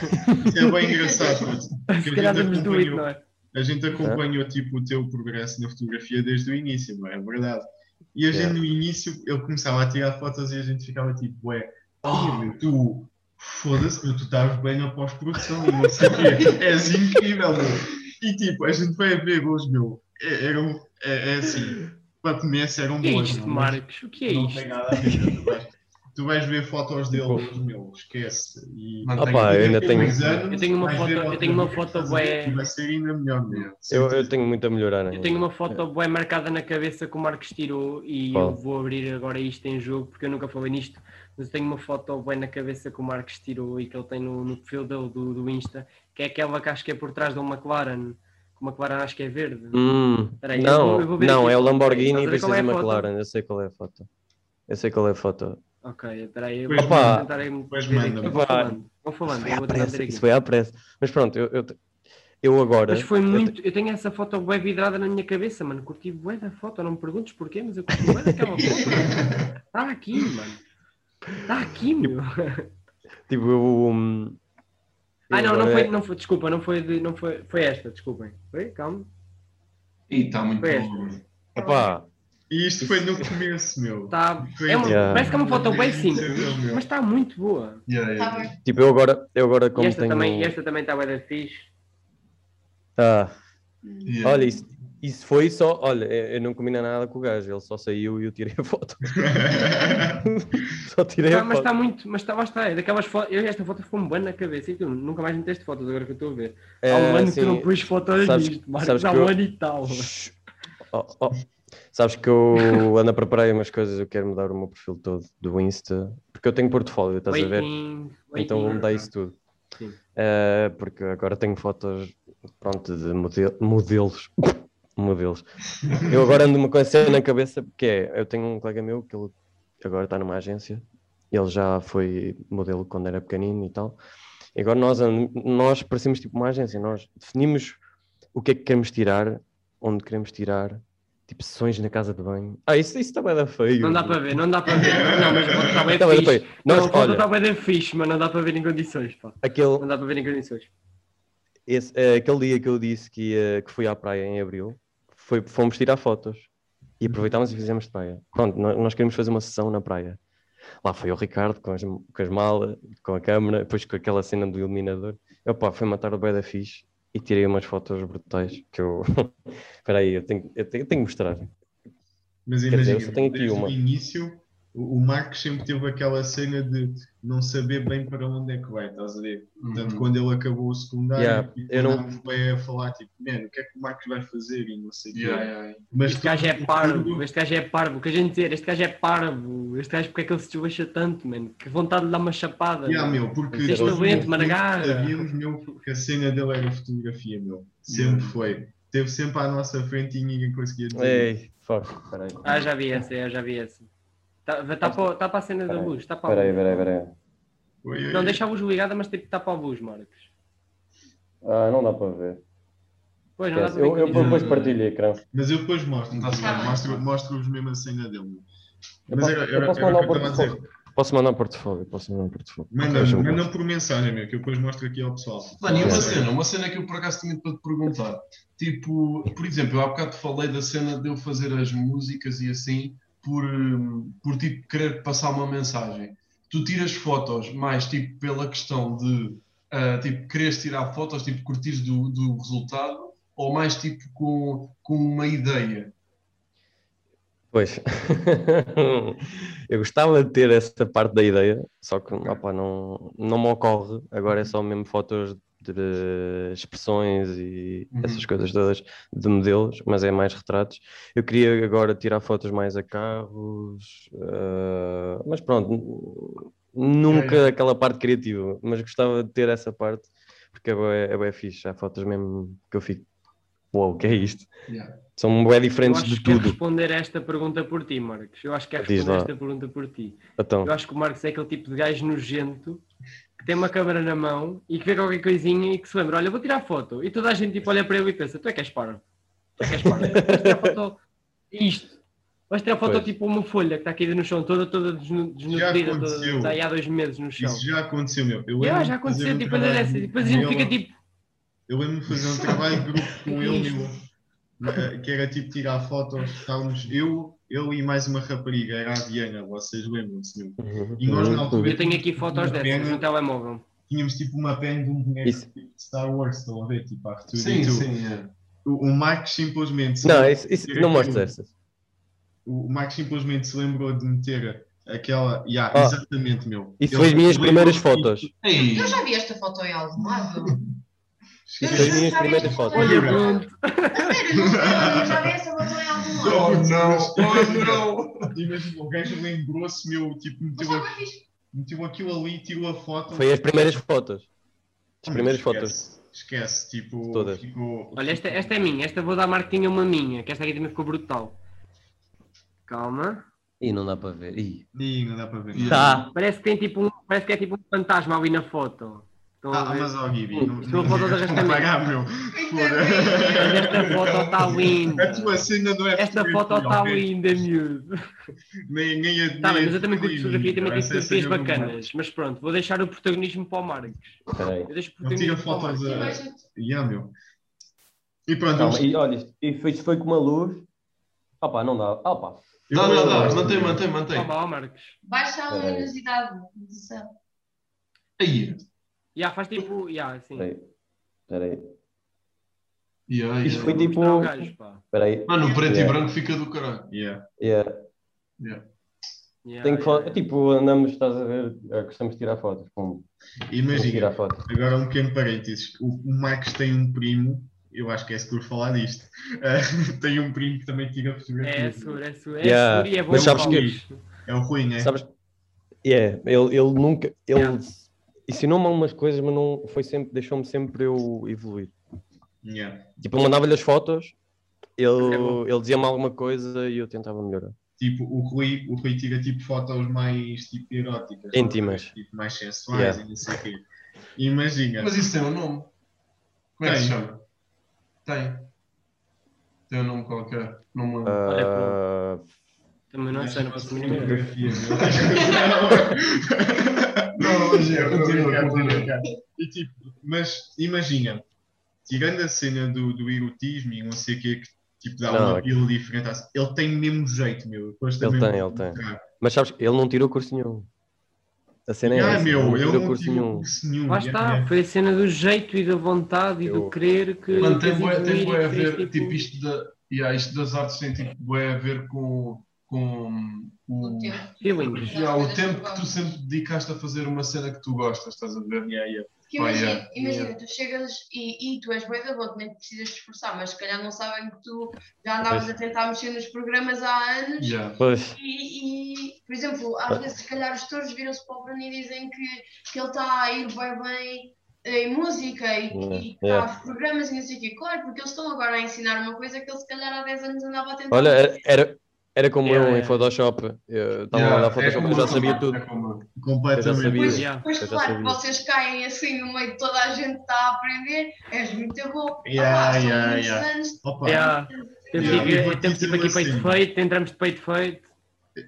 isso é bem engraçado. porque Se a calhar gente damos delete, acompanhou- não é? A gente acompanhou tipo, o teu progresso na fotografia desde o início, não é verdade? E a gente Yeah. no início, ele começava a tirar fotos e a gente ficava tipo, ué, Oh. tu foda-se, meu, tu estás bem na pós-produção e não sei o quê, és incrível, meu. E tipo, a gente vai ver hoje, meu, é, eram, é, é assim, para começar eram O que é boas. isto, não, mas Marcos? O que é Não isto? tem nada a ver, tu vais, tu vais ver fotos dele hoje, meu, esquece. E, Opa, tenho- eu ainda tenho- anos, Eu tenho uma foto- eu tenho uma foto bué- vai ser ainda melhor, meu. eu, eu tenho muito a melhorar ainda. Eu tenho uma foto bem marcada na cabeça que o Marcos tirou e Qual? eu vou abrir agora isto em jogo porque eu nunca falei nisto, mas eu tenho uma foto bem na cabeça que o Marcos tirou e que ele tem no, no perfil dele do, do Insta, que é aquela que acho que é por trás de uma McLaren, que uma McLaren acho que é verde. Hum, Espera aí, eu não, vou- eu vou ver não, aqui. é o Lamborghini e a ver depois qual tens é foto? McLaren. Eu sei qual é a foto. Eu sei qual é a foto. Ok, espera aí, Pois vou tentar aí Pois manda. Vou Vai. falando, vou falando, Foi eu à vou tentar pressa, isso foi à pressa. Mas pronto, eu, eu, eu agora. Mas foi eu te- muito. Eu tenho essa foto bué vidrada na minha cabeça, mano. Curti bué da foto, não me perguntes porquê, mas eu curti bué daquela foto. Está aqui, mano. Está aqui, meu. Tipo, eu. hum, Ah, não, não foi, não foi, desculpa, não foi, de- não foi, foi esta, desculpem. Foi? Calma. Ih, está muito bom. Opá, E isto foi no começo, meu. Tá, é uma- Yeah. Parece que é uma foto bem simples, mas está muito boa. Yeah, Tá yeah. bem. tipo, eu agora, eu agora E como esta tenho. também, esta também está da fixe. Ah, Yeah. olha, isso, isso foi só. Olha, eu não combina nada com o gajo, ele só saiu e eu tirei a foto. só tirei Tá, a mas foto. está muito, mas está, lá está, é daquelas fotos, eu esta foto ficou-me bem na cabeça e tu nunca mais meteste fotos agora que eu estou a ver. Há um É, ano que não pôs fotos sabes- disto, Marcos, sabes há um eu- ano e tal. Oh, oh. Sabes que eu ando a preparar umas coisas, eu quero mudar o meu perfil todo do Insta, porque eu tenho portfólio, estás a ver? Waiting, Então vou waiting. mudar isso tudo. Sim. Eh, porque agora tenho fotos, pronto, de model- modelos. Modelos. Eu agora ando uma coisa na cabeça, porque é, eu tenho um colega meu que ele agora está numa agência, ele já foi modelo quando era pequenino e tal. E agora nós, nós parecemos tipo uma agência, nós definimos o que é que queremos tirar, onde queremos tirar, tipo sessões na casa de banho. Ah, isso, isso também dá feio. Não dá para ver, não dá para ver. Não, mas a está bem Tá tá fixe. bem. Nós, Não, a olha, está bem fixe, mas não dá para ver em condições, pá. aquele, Não dá para ver em condições. Esse, eh, aquele dia que eu disse que, ia, que fui à praia em abril, foi, fomos tirar fotos e aproveitámos e fizemos de praia. Pronto, nós, queríamos fazer uma sessão na praia. Lá foi o Ricardo com as, com as malas, com a câmera, depois com aquela cena do iluminador. Opa, foi matar o da fixe e tirei umas fotos brutais que eu. Espera aí, eu tenho, eu, tenho, eu tenho que mostrar. Mas Quer dizer, eu imagina, só tenho aqui uma. início, o, Marcos sempre teve aquela cena de não saber bem para onde é que vai, estás a ver? Portanto, Uhum. quando ele acabou o secundário, Yeah, tipo, eu não- bem a falar, tipo, mano, o que é que o Marcos vai fazer e não sei o. Yeah, yeah, yeah. Mas Este gajo é parvo, este gajo é parvo. O que a gente dizer, este gajo é parvo. Este gajo, porque é que ele se desbaixa tanto, mano? Que vontade de dar uma chapada. Yeah, meu, porque Este doente, fundo sabíamos meu, que a cena dele era fotografia, meu. Sempre Yeah. foi. Esteve sempre à nossa frente e ninguém conseguia dizer. Ei, fuck, espera aí. Ah, já vi essa, eu já vi essa. Está tá para, tá para a cena da luz, está para a Espera aí, luz. espera aí, espera aí. Oi, oi, Não, deixa a luz ligada, mas tipo, está para a luz, Marcos. Ah, não dá para ver. Pois, não dá para ver. Eu, eu depois partilho o ecrã. Mas eu depois mostro, Tá-se bem. mostro, mostro-vos mesmo a cena dele. Mas posso- era, eu era, posso mandar que eu um estava a dizer. portfólio. Posso mandar um portfólio, posso mandar um portfólio. Manda, ver. manda por mensagem, meu, que eu depois mostro aqui ao pessoal. Mano, e uma cena, uma cena que eu por acaso tinha para te perguntar. Tipo, por exemplo, eu há bocado falei da cena de eu fazer as músicas e assim, por, hum, por tipo querer passar uma mensagem. Tu tiras fotos mais tipo pela questão de ah, tipo quereres tirar fotos, tipo curtires do, do resultado, ou mais tipo com, com uma ideia? Pois, eu gostava de ter essa parte da ideia, só que opá, não, não me ocorre. Agora é só mesmo fotos de expressões e Uhum. essas coisas todas de modelos, mas é mais retratos. Eu queria agora tirar fotos mais a carros, ah, mas pronto, nunca aquela parte criativa, mas gostava de ter essa parte porque é bué, é bué fixe. Há fotos mesmo que eu fico, uau, o que é isto? Yeah. São bem Eu diferentes acho de que quero tudo. responder esta pergunta por ti, Marcos. Eu acho que Diz responder esta pergunta por ti. Então, Eu acho que o Marcos é aquele tipo de gajo nojento tem uma câmera na mão e que vê qualquer coisinha e que se lembra, olha, vou tirar foto. E toda a gente tipo, olha para ele e pensa, tu é que és parvo. Tu é que és parvo. Vais tirar foto isto. Vais tirar foto Pois. tipo uma folha que está caída no chão, toda, toda desnu- desnutrida, toda, está aí há dois meses no chão. Isso já aconteceu, meu. Eu Yeah, já aconteceu, um tipo. E depois a gente fica tipo, Eu lembro-me de fazer um trabalho de grupo com ele, eh, que era tipo tirar fotos, estávamos eu, eu e mais uma rapariga, era a Diana, vocês lembram-se, meu. Uhum. E nós na altura eu tenho aqui fotos dessas no telemóvel. tínhamos tipo uma pen de um boneco Isso. de Star Wars, estão a ver? Tipo, a Arthur Sim, e tu. sim, é. O, o Marcos simplesmente. se Não, lembrou isso, isso não mostra essas. O Marcos simplesmente se lembrou de meter aquela. Yeah, Ah. exatamente, meu. Isso Ele foi as minhas primeiras fotos. Eu já vi esta foto em algum lado. Foi as minhas primeiras fotos. Olha, pronto. A eu já vi essa foto em algum lado. oh não, oh não. Imagina, o gajo lembrou-se, meu, tipo, meteu, fixe. meteu aquilo ali, tirou a foto. Foi as primeiras fotos. As Ah, primeiras esquece, fotos. Esquece, tipo. Todas. Ficou, Olha, esta, esta é minha. Esta vou dar marquinha uma minha, que esta aqui também ficou brutal. Calma. Ih, não dá para ver. Ih. Ih, não dá para ver. Tá. Parece que tem tipo um, parece que é tipo um fantasma ali na foto. Estão a Ah, mas ó, Gibi, não, é da não Rastamento. pagar, meu. Mas esta foto está linda. A tua cena não é Esta foto está linda, miúdo. Nem, nem a, Tá bem, mas eu também curto fotografia, também tenho é fotografias do bacanas. Mas pronto, vou deixar o protagonismo para o Marcos. Eu deixo o Não tira protagonismo para o fotos Marcos. a. Yeah, meu. E pronto, vamos- e olha, isto, e foi, isto foi com uma luz. Opa, não dá. Opa. Dá, dá, dá, mantém, mantém, mantém. Toma, ó, Marcos. Baixa a luminosidade. Aí, Já, faz tipo. Já, assim. Espera aí. Espera aí. yeah, Isto yeah. foi tipo- ao gajo. Mano, o preto e Yeah. branco fica do caralho. Yeah. Yeah. Yeah. Yeah, Tenho que yeah, Tipo, andamos, estás a ver? eh, Gostamos de tirar fotos. Pum. Imagina, tirar fotos. agora um pequeno parênteses. O, Max tem um primo, eu acho que é seguro falar disto. Uh, tenho um primo que também tira fotografia. É seguro, é seguro. É Yeah, seguro e é bom mas sabes que- É o Rui, né? Sabes? Yeah, ele, ele nunca. Ele Yeah. Ensinou-me algumas coisas, mas não foi sempre, deixou-me sempre eu evoluir. Yeah. Tipo, eu mandava-lhe as fotos, É bom. ele, ele dizia-me alguma coisa e eu tentava melhorar. Tipo, o Rui, o Rui tira tipo fotos mais tipo eróticas. Íntimas. Tipo, mais sensuais Yeah. e não sei o quê. Imagina. Mas isso tem um nome. Como é que se Tem. chama? Tem. Tem um nome qualquer. Não me lembro. Ah, Também não sei, não posso me lembrar. É, Eu continua, continua. E, tipo, mas imagina, tirando a cena do, do erotismo e não sei o que, que tipo, dá Não, uma é pila diferente, à- ele tem mesmo jeito, meu. Ele tem, ele tem. mostrar. mas sabes, ele não tirou curso nenhum. A cena é Ah, essa, meu, ele não tirou não curso tive nenhum. curso nenhum. Lá yeah, está, yeah. foi a cena do jeito e da vontade e do Eu- querer que. Mano, tem bué a ver, tipo, isto, da, yeah, isto das artes tem tipo bué a ver com, com O o, tempo. Yeah, o tempo que que tu gostas. sempre dedicaste a fazer uma cena que tu gostas, estás a ver? Yeah, yeah. Porque Oh, imagina, yeah. imagina Yeah. tu chegas e, e tu és bem da boa, tu nem precisas te esforçar, mas se calhar não sabem que tu já andavas a tentar mexer nos programas há anos Yeah. Pois, e, e, por exemplo, às vezes se calhar os tutores viram-se para o Bruno e dizem que, que ele está a ir bem bem em música e, e que está yeah. aos programas e não sei o quê. Claro, porque eles estão agora a ensinar uma coisa que ele se calhar há 10 anos andava a tentar. olha, era- era, como Yeah, eu em yeah. Photoshop. Eu estava Yeah, a mandar é Photoshop, como eu já sabia tudo. é como eu. Completamente. sabia. Pois, Yeah. pois Eu já claro, sabia. vocês caem assim no meio de toda a gente está a aprender, és muito bom. Yeah, Ah, yeah, yeah. anos, Opa, Yeah. Temos, Yeah, e vou temos tipo aqui uma peito feito, entramos de peito feito.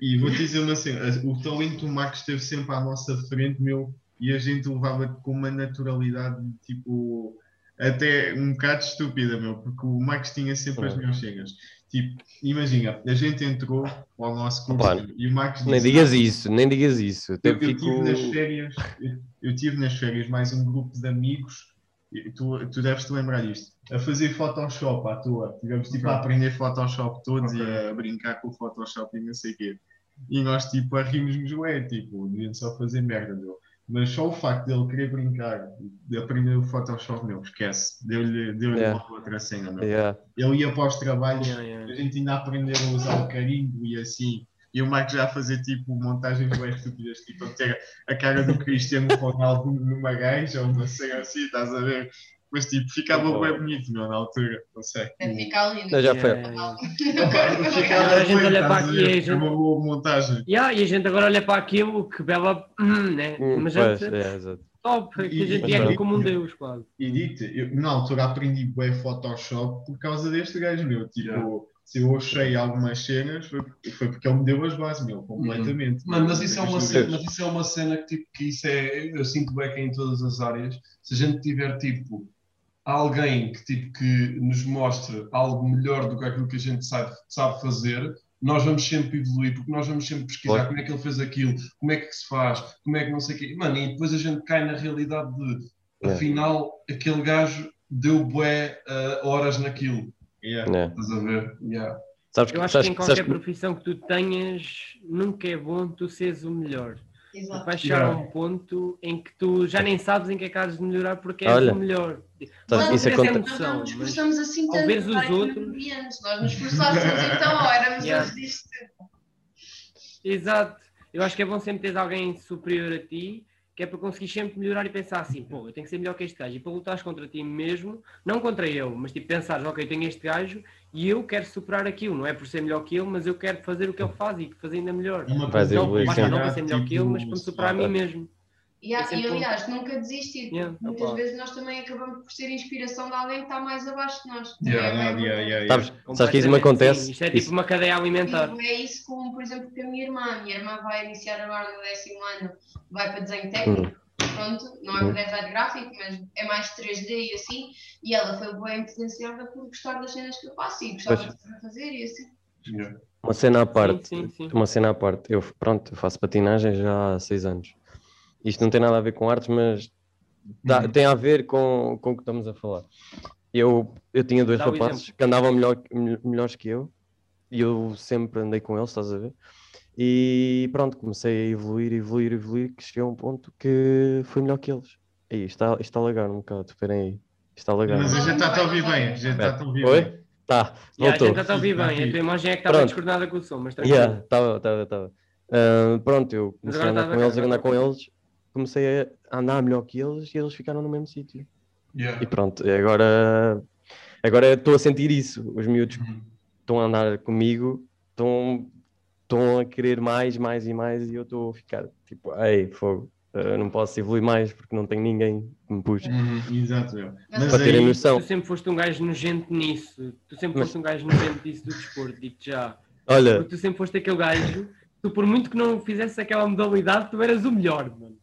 E vou dizer uma cena, o talento do Max esteve sempre à nossa frente, meu, e a gente levava com uma naturalidade, tipo, até um bocado estúpida, meu, porque o Max tinha sempre as melhores cenas. Tipo, imagina, a gente entrou ao nosso curso Opa, e o Max Nem disse, digas isso, nem digas isso. Eu, Eu fico. tive nas férias, eu, eu tive nas férias mais um grupo de amigos, tu, tu deves te lembrar disto, a fazer Photoshop à toa. Tivemos tipo a aprender Photoshop todos Ok. e a brincar com o Photoshop e não sei o quê. E nós tipo a rimos-nos, ué, tipo, devíamos só fazer merda, meu. Mas só o facto dele querer brincar, de aprender o Photoshop, meu, esquece. Deu-lhe deu Yeah. uma outra cena, meu. Yeah. Ele ia para os trabalhos, Yeah, yeah. a gente ainda aprendeu a usar o carimbo e assim. E o Marco já a fazer tipo montagens bem estúpidas, tipo a ter a cara do Cristiano Ronaldo numa gaja ou uma cena assim, estás a ver? Mas tipo, ficava Oh. bem bonito, meu, na altura, não sei. deve ficar lindo. Não, já foi. Ficava Agora a gente olha para aqui e É gente- uma boa montagem. Yeah, e a gente agora olha para aquilo que bela. hum, né? Hum, Mas pois, gente, é, exato. top, que a gente é como um deus, quase. E digo-te, eu na altura aprendi bem Photoshop por causa deste gajo, meu. Tipo, Yeah. se eu achei algumas cenas, foi, foi porque ele me deu as bases, meu, completamente. Mano, mas isso é uma cena, mas isso é uma cena que tipo que isso é, eu sinto bem que é em todas as áreas. Se a gente tiver tipo alguém que tipo que nos mostre algo melhor do que aquilo que a gente sabe, sabe fazer, nós vamos sempre evoluir, porque nós vamos sempre pesquisar Claro. como é que ele fez aquilo, como é que se faz, como é que não sei o quê. Mano, e depois a gente cai na realidade de É. afinal aquele gajo deu bué ah, horas naquilo. Yeah. É. Estás a ver? Yeah. Sabes Eu que, acho sabes, que em sabes qualquer que- profissão que tu tenhas, nunca é bom tu seres o melhor. Exato. Vai chegar a um ponto em que tu já nem sabes em que é que de melhorar porque és Olha, o melhor. sabes, Não, isso é acontece. Nós não nos mas esforçamos assim ao tanto. veres os para aqui outros-. Nós nos esforçássemos então, ó, éramos Yeah. disto. Exato. Eu acho que é bom sempre teres alguém superior a ti, que é para conseguir sempre melhorar e pensar assim, pô, eu tenho que ser melhor que este gajo. E para lutares contra ti mesmo, não contra ele, mas tipo pensares, ok, eu tenho este gajo e eu quero superar aquilo. Não é por ser melhor que ele, mas eu quero fazer o que ele faz e fazer ainda melhor. Uma evoluir Não, basta não para ser melhor que ele, mas para me superar a mim Ah, mesmo. E, há- É e aliás, nunca desistir. Yeah, Muitas opa. vezes nós também acabamos por ser inspiração de alguém que está mais abaixo de nós. Yeah, É yeah, yeah, importante. yeah. Sabes, sabes que isso me acontece? sim. Isto é tipo Isso- uma cadeia alimentar. E é isso como, por exemplo, com a minha irmã. A minha irmã vai iniciar agora no décimo ano, vai para desenho técnico. Pronto, não é Hum. para design gráfico, mas é mais 3D e assim. E ela foi bem influenciada por gostar das cenas que eu faço e gostava Pois. de fazer e assim. Yeah. Uma cena à parte. Sim, sim, sim. Uma cena à parte. Eu, pronto, eu faço patinagem já há seis anos. Isto não tem nada a ver com artes, mas dá- Uhum. tem a ver com, com o que estamos a falar. Eu, eu tinha dois Dá rapazes exemplo. que andavam melhor, mel- melhores que eu e eu sempre andei com eles, estás a ver? E pronto, comecei a evoluir, evoluir, evoluir, que cheguei a um ponto que fui melhor que eles. Aí, está, está a lagar um bocado, esperem aí. Está legal. Mas a gente está a ouvir bem. A gente está a ouvir bem. Oi? Tá, E a gente está a ouvir bem, a tua imagem é que bem Pronto. descoordenada com o som, mas tranquilo. Yeah, estava, estava, estava. Ah, pronto, eu comecei a andar com eles, a andar com eles, comecei a andar melhor que eles e eles ficaram no mesmo sítio. Yeah. E pronto, agora agora estou a sentir isso. Os miúdos Uhum. estão a andar comigo, estão, estão a querer mais, mais e mais, e eu estou a ficar tipo, ei, fogo, ah, não posso evoluir mais porque não tenho ninguém que me puxe. Uhum. Exato. meu. Mas Para terem aí, noção. Tu sempre foste um gajo nojento nisso. Tu sempre Mas- foste um gajo nojento disso do desporto, digo-te já. Olha, Porque tu sempre foste aquele gajo, tu por muito que não fizesse aquela modalidade, tu eras o melhor, mano.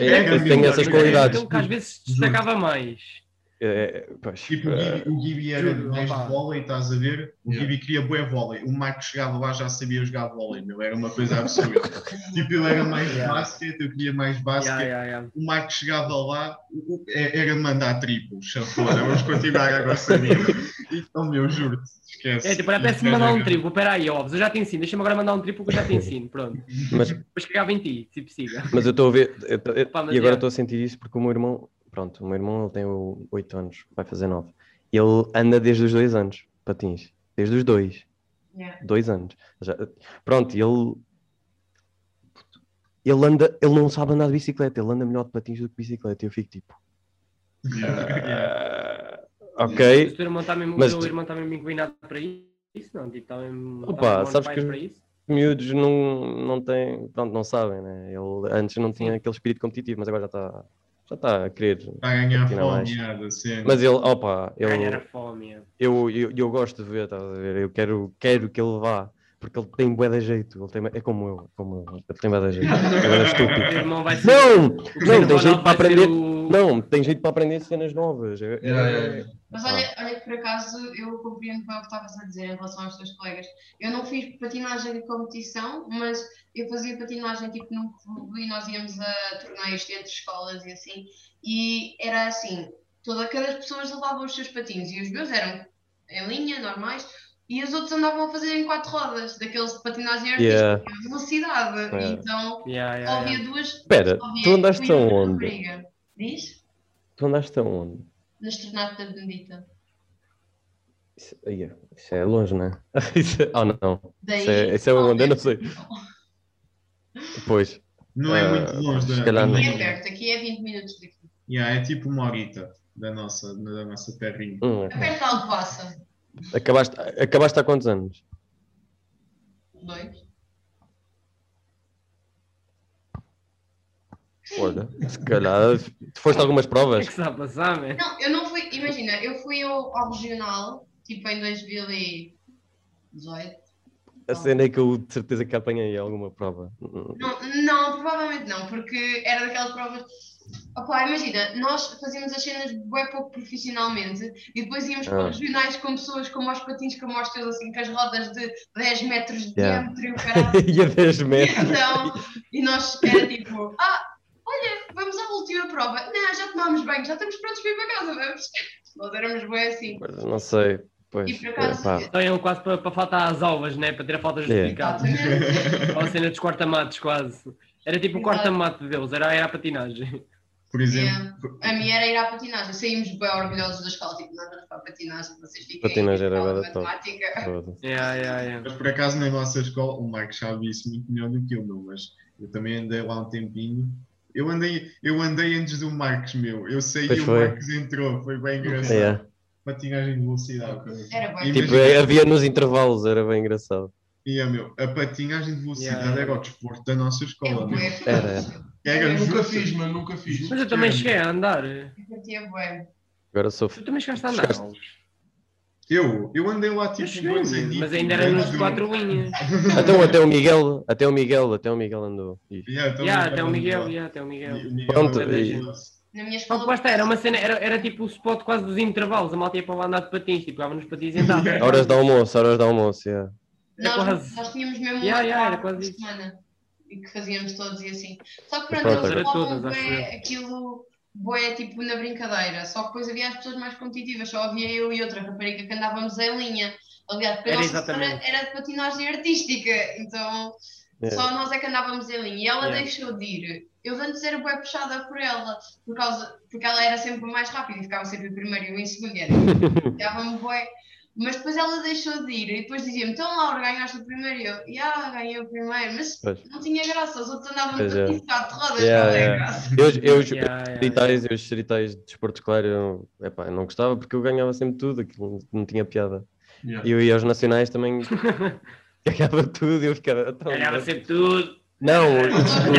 é, eu tenho essas qualidades. Aquele que às vezes se destacava mais. É, pois, Tipo, o Gibi, o Gibi era opá. de vôlei, estás a ver? O Yeah. Gibi queria bué vôlei. O Marco chegava lá já sabia jogar vôlei, meu. Era uma coisa absurda. tipo, ele era mais Yeah. basquete, eu queria mais basquete. Yeah, yeah, yeah. O Marco chegava lá, é- era mandar triplos. Chafona, vamos continuar agora sabia. Então, meu, juro-te, esquece. É, tipo, olha, apetece-me mandar um triplo, espera aí, óbvio, eu já te ensino, deixa-me agora mandar um triplo que eu já te ensino, pronto. mas, Depois cagava em ti, tipo, siga. mas eu estou a ver, eu eu- mas e agora é. estou a sentir isso porque o meu irmão, pronto, o meu irmão ele tem 8 anos, vai fazer 9. Ele anda desde os 2 anos, patins, desde os 2. Yeah. dois anos. Já- pronto, ele. Ele anda, ele não sabe andar de bicicleta, ele anda melhor de patins do que bicicleta. Eu fico tipo, Yeah. "Ah, Mas ok, o teu irmão está mesmo, Mas está mesmo inclinado para isso? Não, tipo, está mesmo. Opa, está mesmo sabes que- para isso? miúdos não, não têm, pronto, não sabem, né? Ele antes não tinha aquele espírito competitivo, mas agora já está já está a querer. Está a ganhar fome. Mas ele, opa, Ganhar a ele, fome. é. eu, eu, eu gosto de ver, estás a ver? Eu quero, quero que ele vá, porque ele tem bué de jeito, ele tem, é como eu, como eu, ele tem bué de jeito, ele é estúpido. ser. Não! Não, tem jeito para aprender. o- Não, tem jeito para aprender cenas novas. É- é-. Mas olha, olha que por acaso eu compreendo bem o que estavas a dizer em relação aos teus colegas. Eu não fiz patinagem de competição, mas eu fazia patinagem tipo num clube e nós íamos a torneios entre escolas e assim. E era assim, toda, cada pessoa levava os seus patins e os meus eram em linha, normais, e os outros andavam a fazer em quatro rodas, daqueles de patinagem artística, Yeah. velocidade. Yeah. Então, Yeah, yeah, só yeah. havia duas. Espera, havia tu andaste aonde? Diz? Tu andaste aonde? Na Estrenata da Benedita. Isso, aí é- isso é longe, não é? Isso é- Ah, não. Daí, Isso é- isso é onde? Eu não sei. Pois. Não é Ah, muito longe da. se calhar da é perto, aqui é 20 minutos daqui. Yeah, é tipo uma horita da nossa, da nossa terrinha. Hum, É perto Alcobaça. acabaste, acabaste há quantos anos? Dois. Olha, se calhar. Tu foste a algumas O que é provas? que está a passar, man? Não, eu não fui, imagina, eu fui ao, ao regional, tipo em 2018. A cena é que eu de certeza que apanhei alguma prova. Não, não, provavelmente não, porque era daquelas provas. Opá, imagina, nós fazíamos as cenas bem pouco profissionalmente e depois íamos para Ah. os regionais com pessoas como aos patins, como aos teus, assim, com as rodas de 10 metros de Yeah. diâmetro e o caralho. E a 10 metros. Então, e nós era tipo, ah, olha, vamos à última prova. Não, já tomámos banho, já estamos prontos para ir para casa, vamos. Nós éramos bem assim. Não sei. Pois. E por acaso, epá. Então iam quase para, para faltar às aulas, né? Para ter a falta justificada. Exatamente. Ou a cena dos corta-matos, quase. Era tipo o corta-mato deles, era, era a patinagem. Por exemplo, A minha era ir à patinagem. Saímos bem orgulhosos da escola, tipo, nós vamos para a patinagem, vocês fiquem Patinagem era top. matemática. Foda-se. Yeah, yeah, yeah. mas por acaso na nossa escola, o Marcos sabe isso muito melhor do que eu, meu, mas eu também andei lá um tempinho. Eu andei, eu andei antes do Marcos, meu. Eu saí Pois e o. Marcos entrou, foi bem engraçado. Yeah. Patinagem de velocidade. Era bem. Tipo, Imagina- havia nos intervalos, era bem engraçado. E é, meu, a patinagem de velocidade Yeah. era o desporto da nossa escola. É Era. Era Eu nunca fiz, mano, nunca fiz. Mas eu também cheguei a andar. Agora sou. Tu também chegaste a andar. Chegaste. Eu, eu andei lá tipo cheguei, dois mas, aninhos, mas ainda era nos do- quatro linhas. Então até o Miguel, até o Miguel, até o Miguel andou. Yeah, também Yeah, era até o Miguel, yeah, até o Miguel. O Miguel Pronto, era e-. Na minha Só escola. está, era uma cena, era, era tipo o spot quase dos intervalos, a malta ia para lá andar de patins, tipo, nos patins e andava. Horas de almoço, horas de almoço, yeah. Nós, Era quase- nós tínhamos mesmo Yeah, uma yeah, era prova quase semana e que fazíamos todos e assim. Só que pronto, pronto, eles era bué aquilo boé tipo na brincadeira. Só que depois havia as pessoas mais competitivas, só havia eu e outra rapariga que andávamos em linha. Aliás, porque a Era nossa era de patinagem artística, então É. Só nós é que andávamos em linha e ela Yeah. deixou de ir. Eu antes era bem puxada por ela, por causa, porque ela era sempre mais rápida e ficava sempre em primeiro e eu em segundo. e Era, ficava-me bué. Mas depois ela deixou de ir e depois dizia-me: Então, Laura, ganhaste o primeiro. E eu, yeah, ganhei o primeiro. Mas Pois. não tinha graça, os outros andavam Pois todos é. em bocado de rodas, Yeah, a yeah. graça? Eu, eu, os Yeah, yeah, distritais, eu, os distritais de desporto escolar, eu, epá, eu não gostava porque eu ganhava sempre tudo, aquilo não tinha piada. Yeah. E eu ia aos nacionais também, ganhava tudo e eu ficava. "Então, Ganhava mas-" sempre tudo. Não, o, o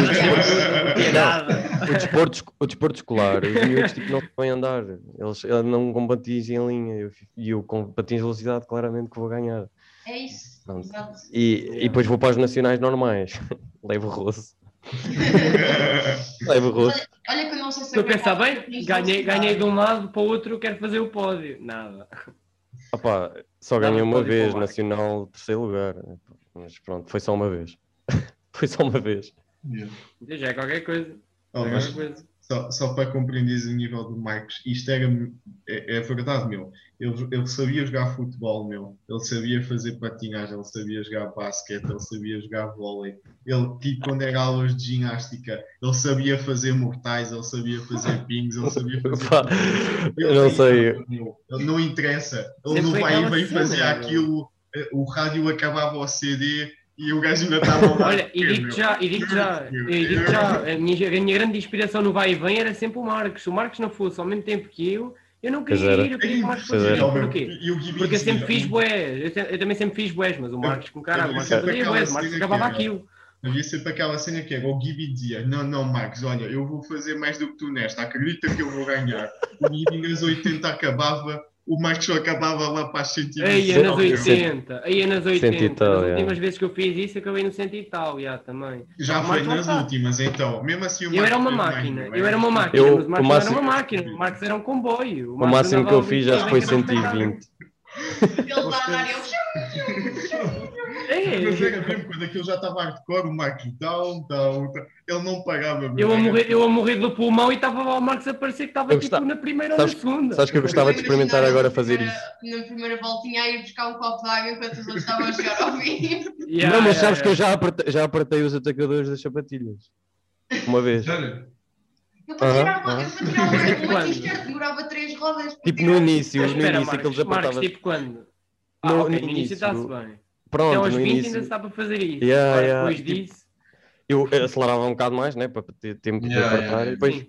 não o, desporto, o desporto escolar, os miúdos tipo, não sabem andar, eles andam com patins em linha eu- e eu com patins de velocidade, claramente que vou ganhar. É isso, Pronto. exato. E, e depois vou para os nacionais normais, levo roço. levo roço. Olha que eu não sei se Estou a pensar bem, ganhei, ganhei de um lado para o outro, quero fazer o pódio. Nada. Opa, só ganhei uma vez, nacional, terceiro lugar. Mas pronto, foi só uma vez. foi só uma vez. Yeah. Já é qualquer coisa. Oh, é qualquer coisa. só, só para compreenderes o nível do Marcos, isto era, é, é verdade, meu. Ele, ele sabia jogar futebol, meu. Ele sabia fazer patinagem, ele sabia jogar basquete, ele sabia jogar vôlei. Ele, tipo, quando era aulas de ginástica, ele sabia fazer mortais, ele sabia fazer pings, ele sabia fazer. Eu não sei. Ele não interessa. Ele Sempre não vai e vem cena, fazer aquilo. eh, O rádio acabava o CD e o gajo ainda estava lá. Olha, e digo já, e digo já, e digo já, a minha, a minha grande inspiração no vai e vem era sempre o Marcos. Se o Marcos não fosse ao mesmo tempo que eu, eu não queria ir, eu queria que o Marcos fosse. era. Porquê? Porque eu sempre fiz bués, eu, também sempre fiz bués, mas o Marcos com caralho, o Marcos sempre fazia bués, o Marcos acabava era- aquilo. Havia sempre aquela cena que era o Gibi dizia: Não, não, Marcos, olha, eu vou fazer mais do que tu nesta, acredita que eu vou ganhar. O Gibi nas 80 acabava, o Marcos só acabava lá para as 120. Aí é nas Cento- 80, aí é nas 80. cento e tal, As yeah. últimas vezes que eu fiz isso, acabei no cento e tal, já, também. Já O foi nas últimas, então. Mesmo assim, o Eu era uma máquina, eu era uma máquina, Eu- mas o o Marcos máximo- era uma máquina, o Marcos era um comboio. O Marcos máximo que eu fiz que foi bem, que era 120. Ele está a andar e eu. É, Mas era mesmo quando aquilo já estava hardcore, o Marcos down, down, down. Ele não pagava. meu. Eu a, morrer, eu a morrer do pulmão e estava lá o Marcos a parecer que estava tipo gostava- na primeira ou sabes- na segunda. Sabes que eu gostava de experimentar agora fazer Na isso. primeira- Na primeira voltinha a ir buscar um copo de água enquanto os outros estavam a jogar ao fim. Yeah, Não, mas yeah, sabes que eu yeah. já apertei, já apertei os atacadores das sapatilhas. Uma vez. Sério? Eu para tirar uma, para tirar uma, uma t-shirt demorava três rodas. para Tipo no início, no início que Marcos, eles Marcos, apertavam. tipo quando? Ah, No- no início está-se bem. Pronto, aos no 20 ainda início. se dá para fazer isso. Yeah, Agora, yeah, depois tipo, disso, Eu acelerava um bocado mais, né? Para ter tempo de Yeah, apertar yeah, e depois. Sim.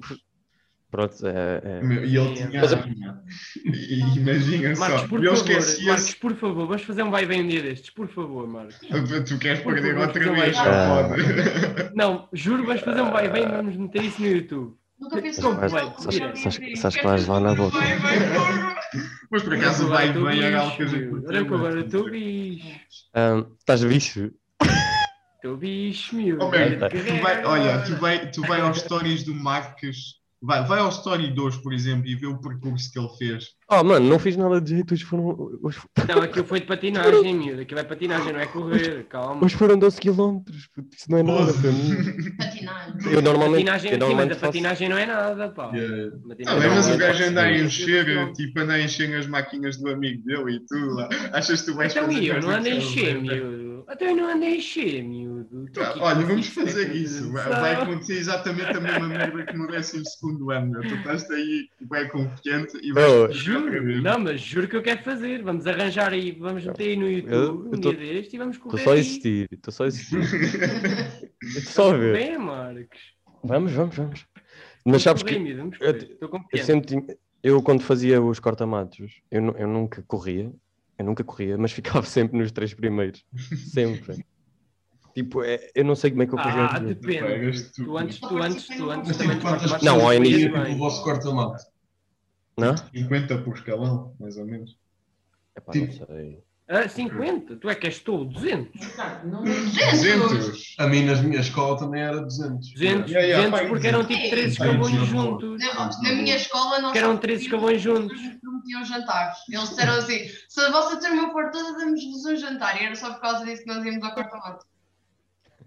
Pronto, é. é- Meu, E ele tinha Mas- imagina Marcos, só. por Eu favor, esquecia. Marcos, por favor, vamos fazer um vai dia destes, por favor, Marcos. Tu queres Por perder outra não vez, não Ah. pode. Não, juro, vamos fazer um vai e vem e vamos meter isso no YouTube. Nunca vai? não, Sabes- que vais isso. lá na boca. Vai, vai, porra. Mas por acaso vai e vem era algo que a gente Olha que agora estou bicho. Estás bicho? Estou bicho, meu. Oh, merda, Olha, tu vai, olha, tu vai, tu vai aos stories do Marcos, vai, vai ao story 2, por exemplo, e vê o percurso que ele fez. Oh, mano, não fiz nada de jeito. Hoje foram, hoje, Não, aquilo foi de patinagem, miúdo. Aquilo é patinagem, não é correr. Calma. hoje foram 12 km. Isso não é nada para mim. Patinagem. Eu normalmente. Patinagem, eu sim, mas normalmente a faço- patinagem não é nada, pá. Yeah. Ah, Patinagem bem, mas não o é gajo anda a Sim, encher, sim, sim. tipo, anda a encher as máquinas do amigo dele e tudo lá. Achas que tu vais Então fazer e eu não ando a que encher, vai- miúdo. Eu não ando a encher, miúdo. Ah, Olha, vamos fazer isso. Vai, acontecer exatamente a mesma merda que no 12 ano. Tu estás aí bem confiante e vais. Oh, Juro, não, mas juro que eu quero fazer. Vamos arranjar aí, vamos meter aí no YouTube Eu- um eu tô- dia deste e vamos Estou correr só a existir. Estou só a existir. Estou só a ver. Bem, Marcos. Vamos, vamos, vamos. Mas sabes que miúdo, eu- correr. Estou eu confiante. sempre tinha. Eu quando fazia os cortamatos, eu, eu nunca corria. Eu nunca corria, mas ficava sempre nos três primeiros. Sempre. tipo, é- eu não sei como é que eu fazia Ah, depende. Tu. Tu antes, tu antes, tu antes Mas também tipo, quantas te pessoas Não, ao início- tipo, o vosso corta-mato? Não? 50 por escalão, mais ou menos. Epá, Tipo- não sei. Ah, 50? Tu é que és tu, 200. 200! A mim, na minha escola, também era 200. 200, Yeah, yeah, 200 pai, porque eram tipo 13 pai, escalões pai, juntos. Na, na minha escola nós Que eram só três prometiam- escalões juntos. prometiam jantares. Eles disseram assim: se a vossa turma for toda, damos-vos um jantar. E era só por causa disso que nós íamos ao corta-mato.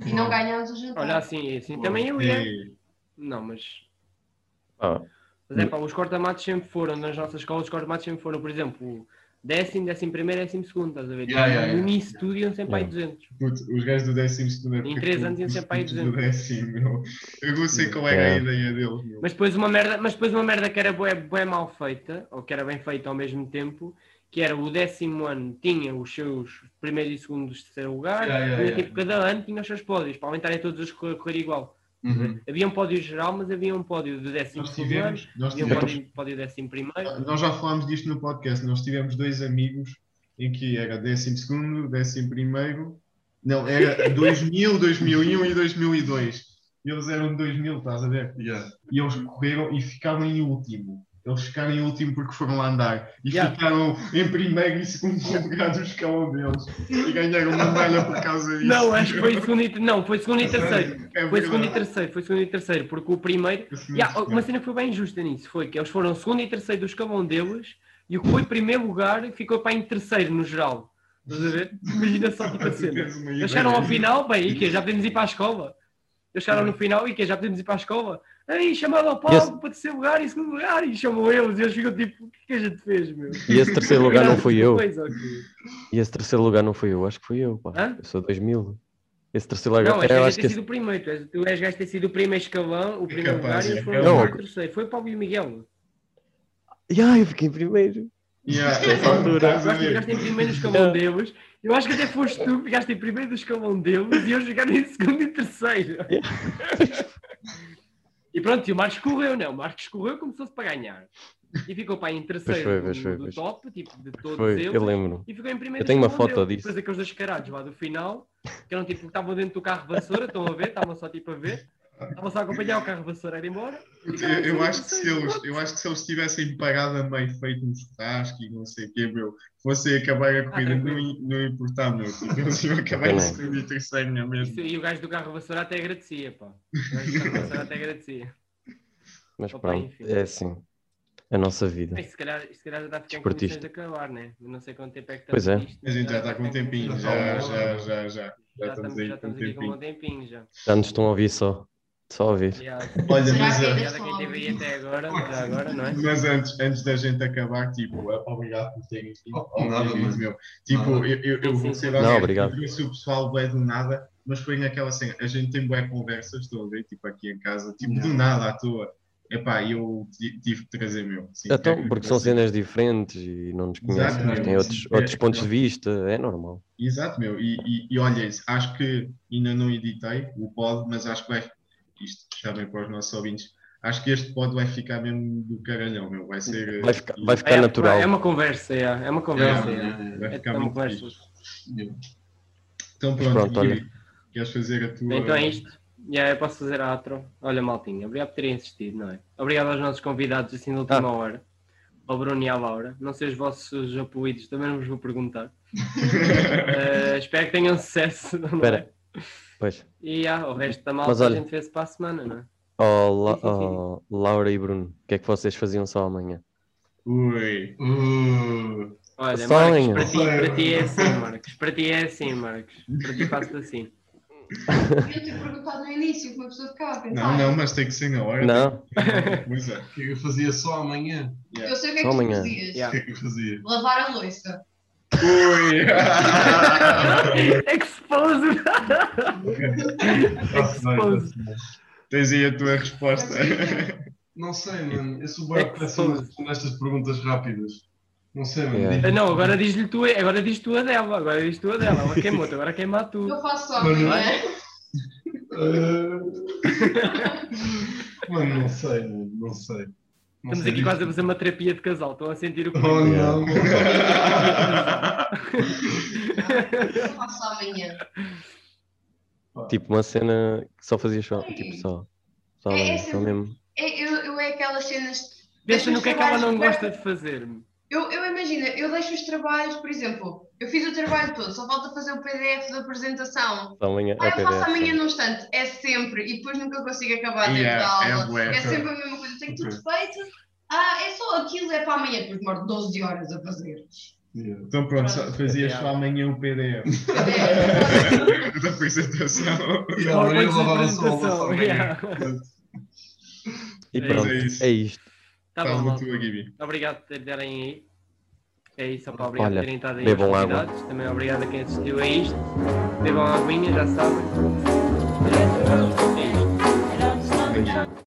E não ganhámos o jantar. Olha, assim, assim também eu ia. E- Não, mas. Ah, Mas é pá, os cortamatos sempre foram, nas nossas escolas, os cortamatos sempre foram, por exemplo, décimo, décimo primeiro, décimo segundo, estás a ver? Yeah, yeah, no yeah. início tudo iam sempre Yeah. aí 200. Puto, os gajos do décimo segundo é Em porque três tu- anos iam sempre aí do 200. décimo, meu. Eu não sei qual era a Yeah. ideia deles, meu. Mas depois uma merda, mas depois uma merda que era bué, bué mal feita, ou que era bem feita ao mesmo tempo, que era o décimo ano tinha os seus primeiro e segundo e terceiro lugar, Yeah, yeah, e yeah. tipo, cada ano tinha os seus pódios, para aumentarem todos os correr igual. Uhum. Havia um pódio geral, mas havia um pódio do décimo Nós tivemos, nós havia um tivemos, pódio, pódio décimo primeiro. nós já falámos disto no podcast, nós tivemos dois amigos em que era décimo segundo, décimo primeiro, não, era 2000, 2001 e 2002. E Eles eram de 2000, estás a ver? Yeah. E eles correram e ficaram em último. Eles ficaram em último porque foram lá andar. E Yeah. ficaram em primeiro e segundo lugar do escalão deles. E ganharam uma medalha por causa disso. Não, acho que foi segundo e, não, foi segundo e terceiro. É Foi segundo e terceiro, foi segundo e terceiro, porque o primeiro. Yeah, uma cena que foi bem injusta nisso foi que eles foram segundo e terceiro do escalão deles e o que foi primeiro lugar ficou para em terceiro no geral. Estás a ver? Imagina só tipo a cena. Eles chegaram ao final, bem, e que já podemos ir para a escola. Eles chegaram no final e que já podemos ir para a escola. Aí chamaram ao Yes. palco para terceiro lugar e segundo lugar e chamam eles e eles ficam tipo, o que é que a gente fez, meu? E esse terceiro lugar não fui eu. E esse terceiro lugar não fui eu. Acho que fui eu, pá. Hã? Eu sou 2000. Esse terceiro lugar. Não, eu acho ter que sido esse... o primeiro. Tu és, tu és gajo ter sido o primeiro escalão, o primeiro capaz, lugar e é eles foram capaz. o terceiro. Foi para o Miguel. Yeah, eu fiquei em primeiro. Yeah, Nessa altura. estás Eu acho que ficaste em primeiro no escalão deles. Eu acho que até foste tu que ficaste em primeiro do escalão deles e eles ficaram em segundo e terceiro. E pronto, e o Marcos correu, não. O Marcos correu e começou-se para ganhar. E ficou para em terceiro foi, do, foi, do top, tipo, de todos Foi, eles. eu lembro. E ficou em primeiro Eu tenho uma foto disso. Depois aqueles dois carados lá do final, que eram tipo, estavam dentro do carro vassoura, estão a ver, estavam só tipo a ver. Estavam só a acompanhar o carro vassoura a ir embora. Eu, eu acho que se eles, eu acho que se eles tivessem parado a meio, feito um churrasco e não sei o quê, meu, fossem acabar a corrida, não, tranquilo. ia- não ia importar, meu. Tipo, eles iam acabar em Não. segundo e terceiro, não é mesmo? Isso- e o gajo do carro vassoura até agradecia, pá. O gajo do carro vassoura até agradecia. Mas Opa, pronto, enfim. é assim. A nossa vida. Mas se calhar, se calhar já está a ficar condições de acabar, né? Eu não sei quanto tempo é que Pois estamos é. nisto, A gente já está com um tempinho, já, já, já, já. Já Já estamos estamos, já com um estamos aqui com um tempinho já. Já nos estão a ouvir só. Só a ouvir. Já. Olha, mas, até agora, não é? mas antes, antes da gente acabar, tipo, obrigado por terem vindo. Oh, nada, mano. meu. Tipo, Nada. eu, eu, eu vou ser Não, obrigado. eu trouxe o pessoal bem do nada, mas foi naquela cena, a gente tem boas conversas, estou a ver, tipo, aqui em casa, tipo, do Yeah. nada à toa. Epá, eu ti- tive que trazer meu. Sim, é Então, que- porque são cenas diferentes e não nos conhecem, Exato, têm outros, É, outros pontos é. de vista, é normal. Exato, meu. E, e, e olha, acho que ainda não editei o pod, mas acho que vai. Isto já bem para os nossos ouvintes. Acho que este pod vai ficar mesmo do caralhão, meu. Vai ser. Vai ficar, vai ficar É, natural. É uma conversa, é, é uma conversa. É, é. Vai É ficar uma muito conversa. Então pronto, pronto, olha. Queres fazer a tua. Então é isto. Yeah, eu posso fazer a outro. Olha, maltinha, obrigado por terem assistido, não é? Obrigado aos nossos convidados assim na última Ah. hora. Ao Bruno e à Laura. Não sei os vossos apelidos, também não vos vou perguntar. Eh, espero que tenham sucesso. é? Espera. Pois. E ah, o resto da malta Mas a olha. gente vê-se para a semana, não é? Oh, La- oh, Laura e Bruno, o que é que vocês faziam só amanhã? Ui. Uh, Olha, Só Marcos, amanhã. para ti, para ti é assim, Marcos. Para ti é assim, Marcos. Para ti faço assim. Eu ter perguntado no início, que uma pessoa ficava a pensar. Não, não, mas tem que ser na hora. Não? Pois é. o que é que eu fazia só amanhã? Eu sei o que é Só que tu amanhã. fazias. O que Yeah. é que eu fazia? Lavar a louça. Ui. Expose! Expose. Tens aí a tua resposta. Não sei, mano. Eu sou bem É que péssimo sou. responder estas perguntas rápidas. Não sei, mano. Yeah. Diz- Não, agora diz-lhe tu, agora diz tu a dela, agora diz tu a dela. Ela queimou-te, agora queima tu. Eu faço só Mas não amanhã. Uh, Mano, não sei, mano. Não sei. Não Estamos aqui quase a fazer uma terapia de casal, estão a sentir o que Oh, não. Eu faço amanhã. Tipo, uma cena que só fazias só, tipo, só. Só, É, é só sempre- mesmo. É, eu, eu é aquelas cenas. Pensa no os que é que ela não gosta de fazer. Eu, eu imagino, eu deixo os trabalhos, por exemplo, eu fiz o trabalho todo, só falta fazer o PDF da apresentação. Amanhã Ah, é eu faço PDF. amanhã num instante. É sempre, e depois nunca consigo acabar dentro Yeah, da é aula. bué. É, sempre a mesma coisa, tenho tudo feito. Ah, é só aquilo, é para amanhã, depois demoro 12 horas a fazer. Yeah. Então pronto, só- fazias Yeah. só amanhã o PDF PDF. da apresentação. Yeah, Só amanhã eu coisas de lavava só a apresentação, louça yeah. amanhã. E pronto, é isso. é isto. Tá bom, Fala malta. tu, Gibi. Obrigado por terem aí. É isso, opa, obrigado Olha, por terem estado aí bebam água. Também obrigado a quem assistiu a isto. Bebam aguinha, já sabem. É isto.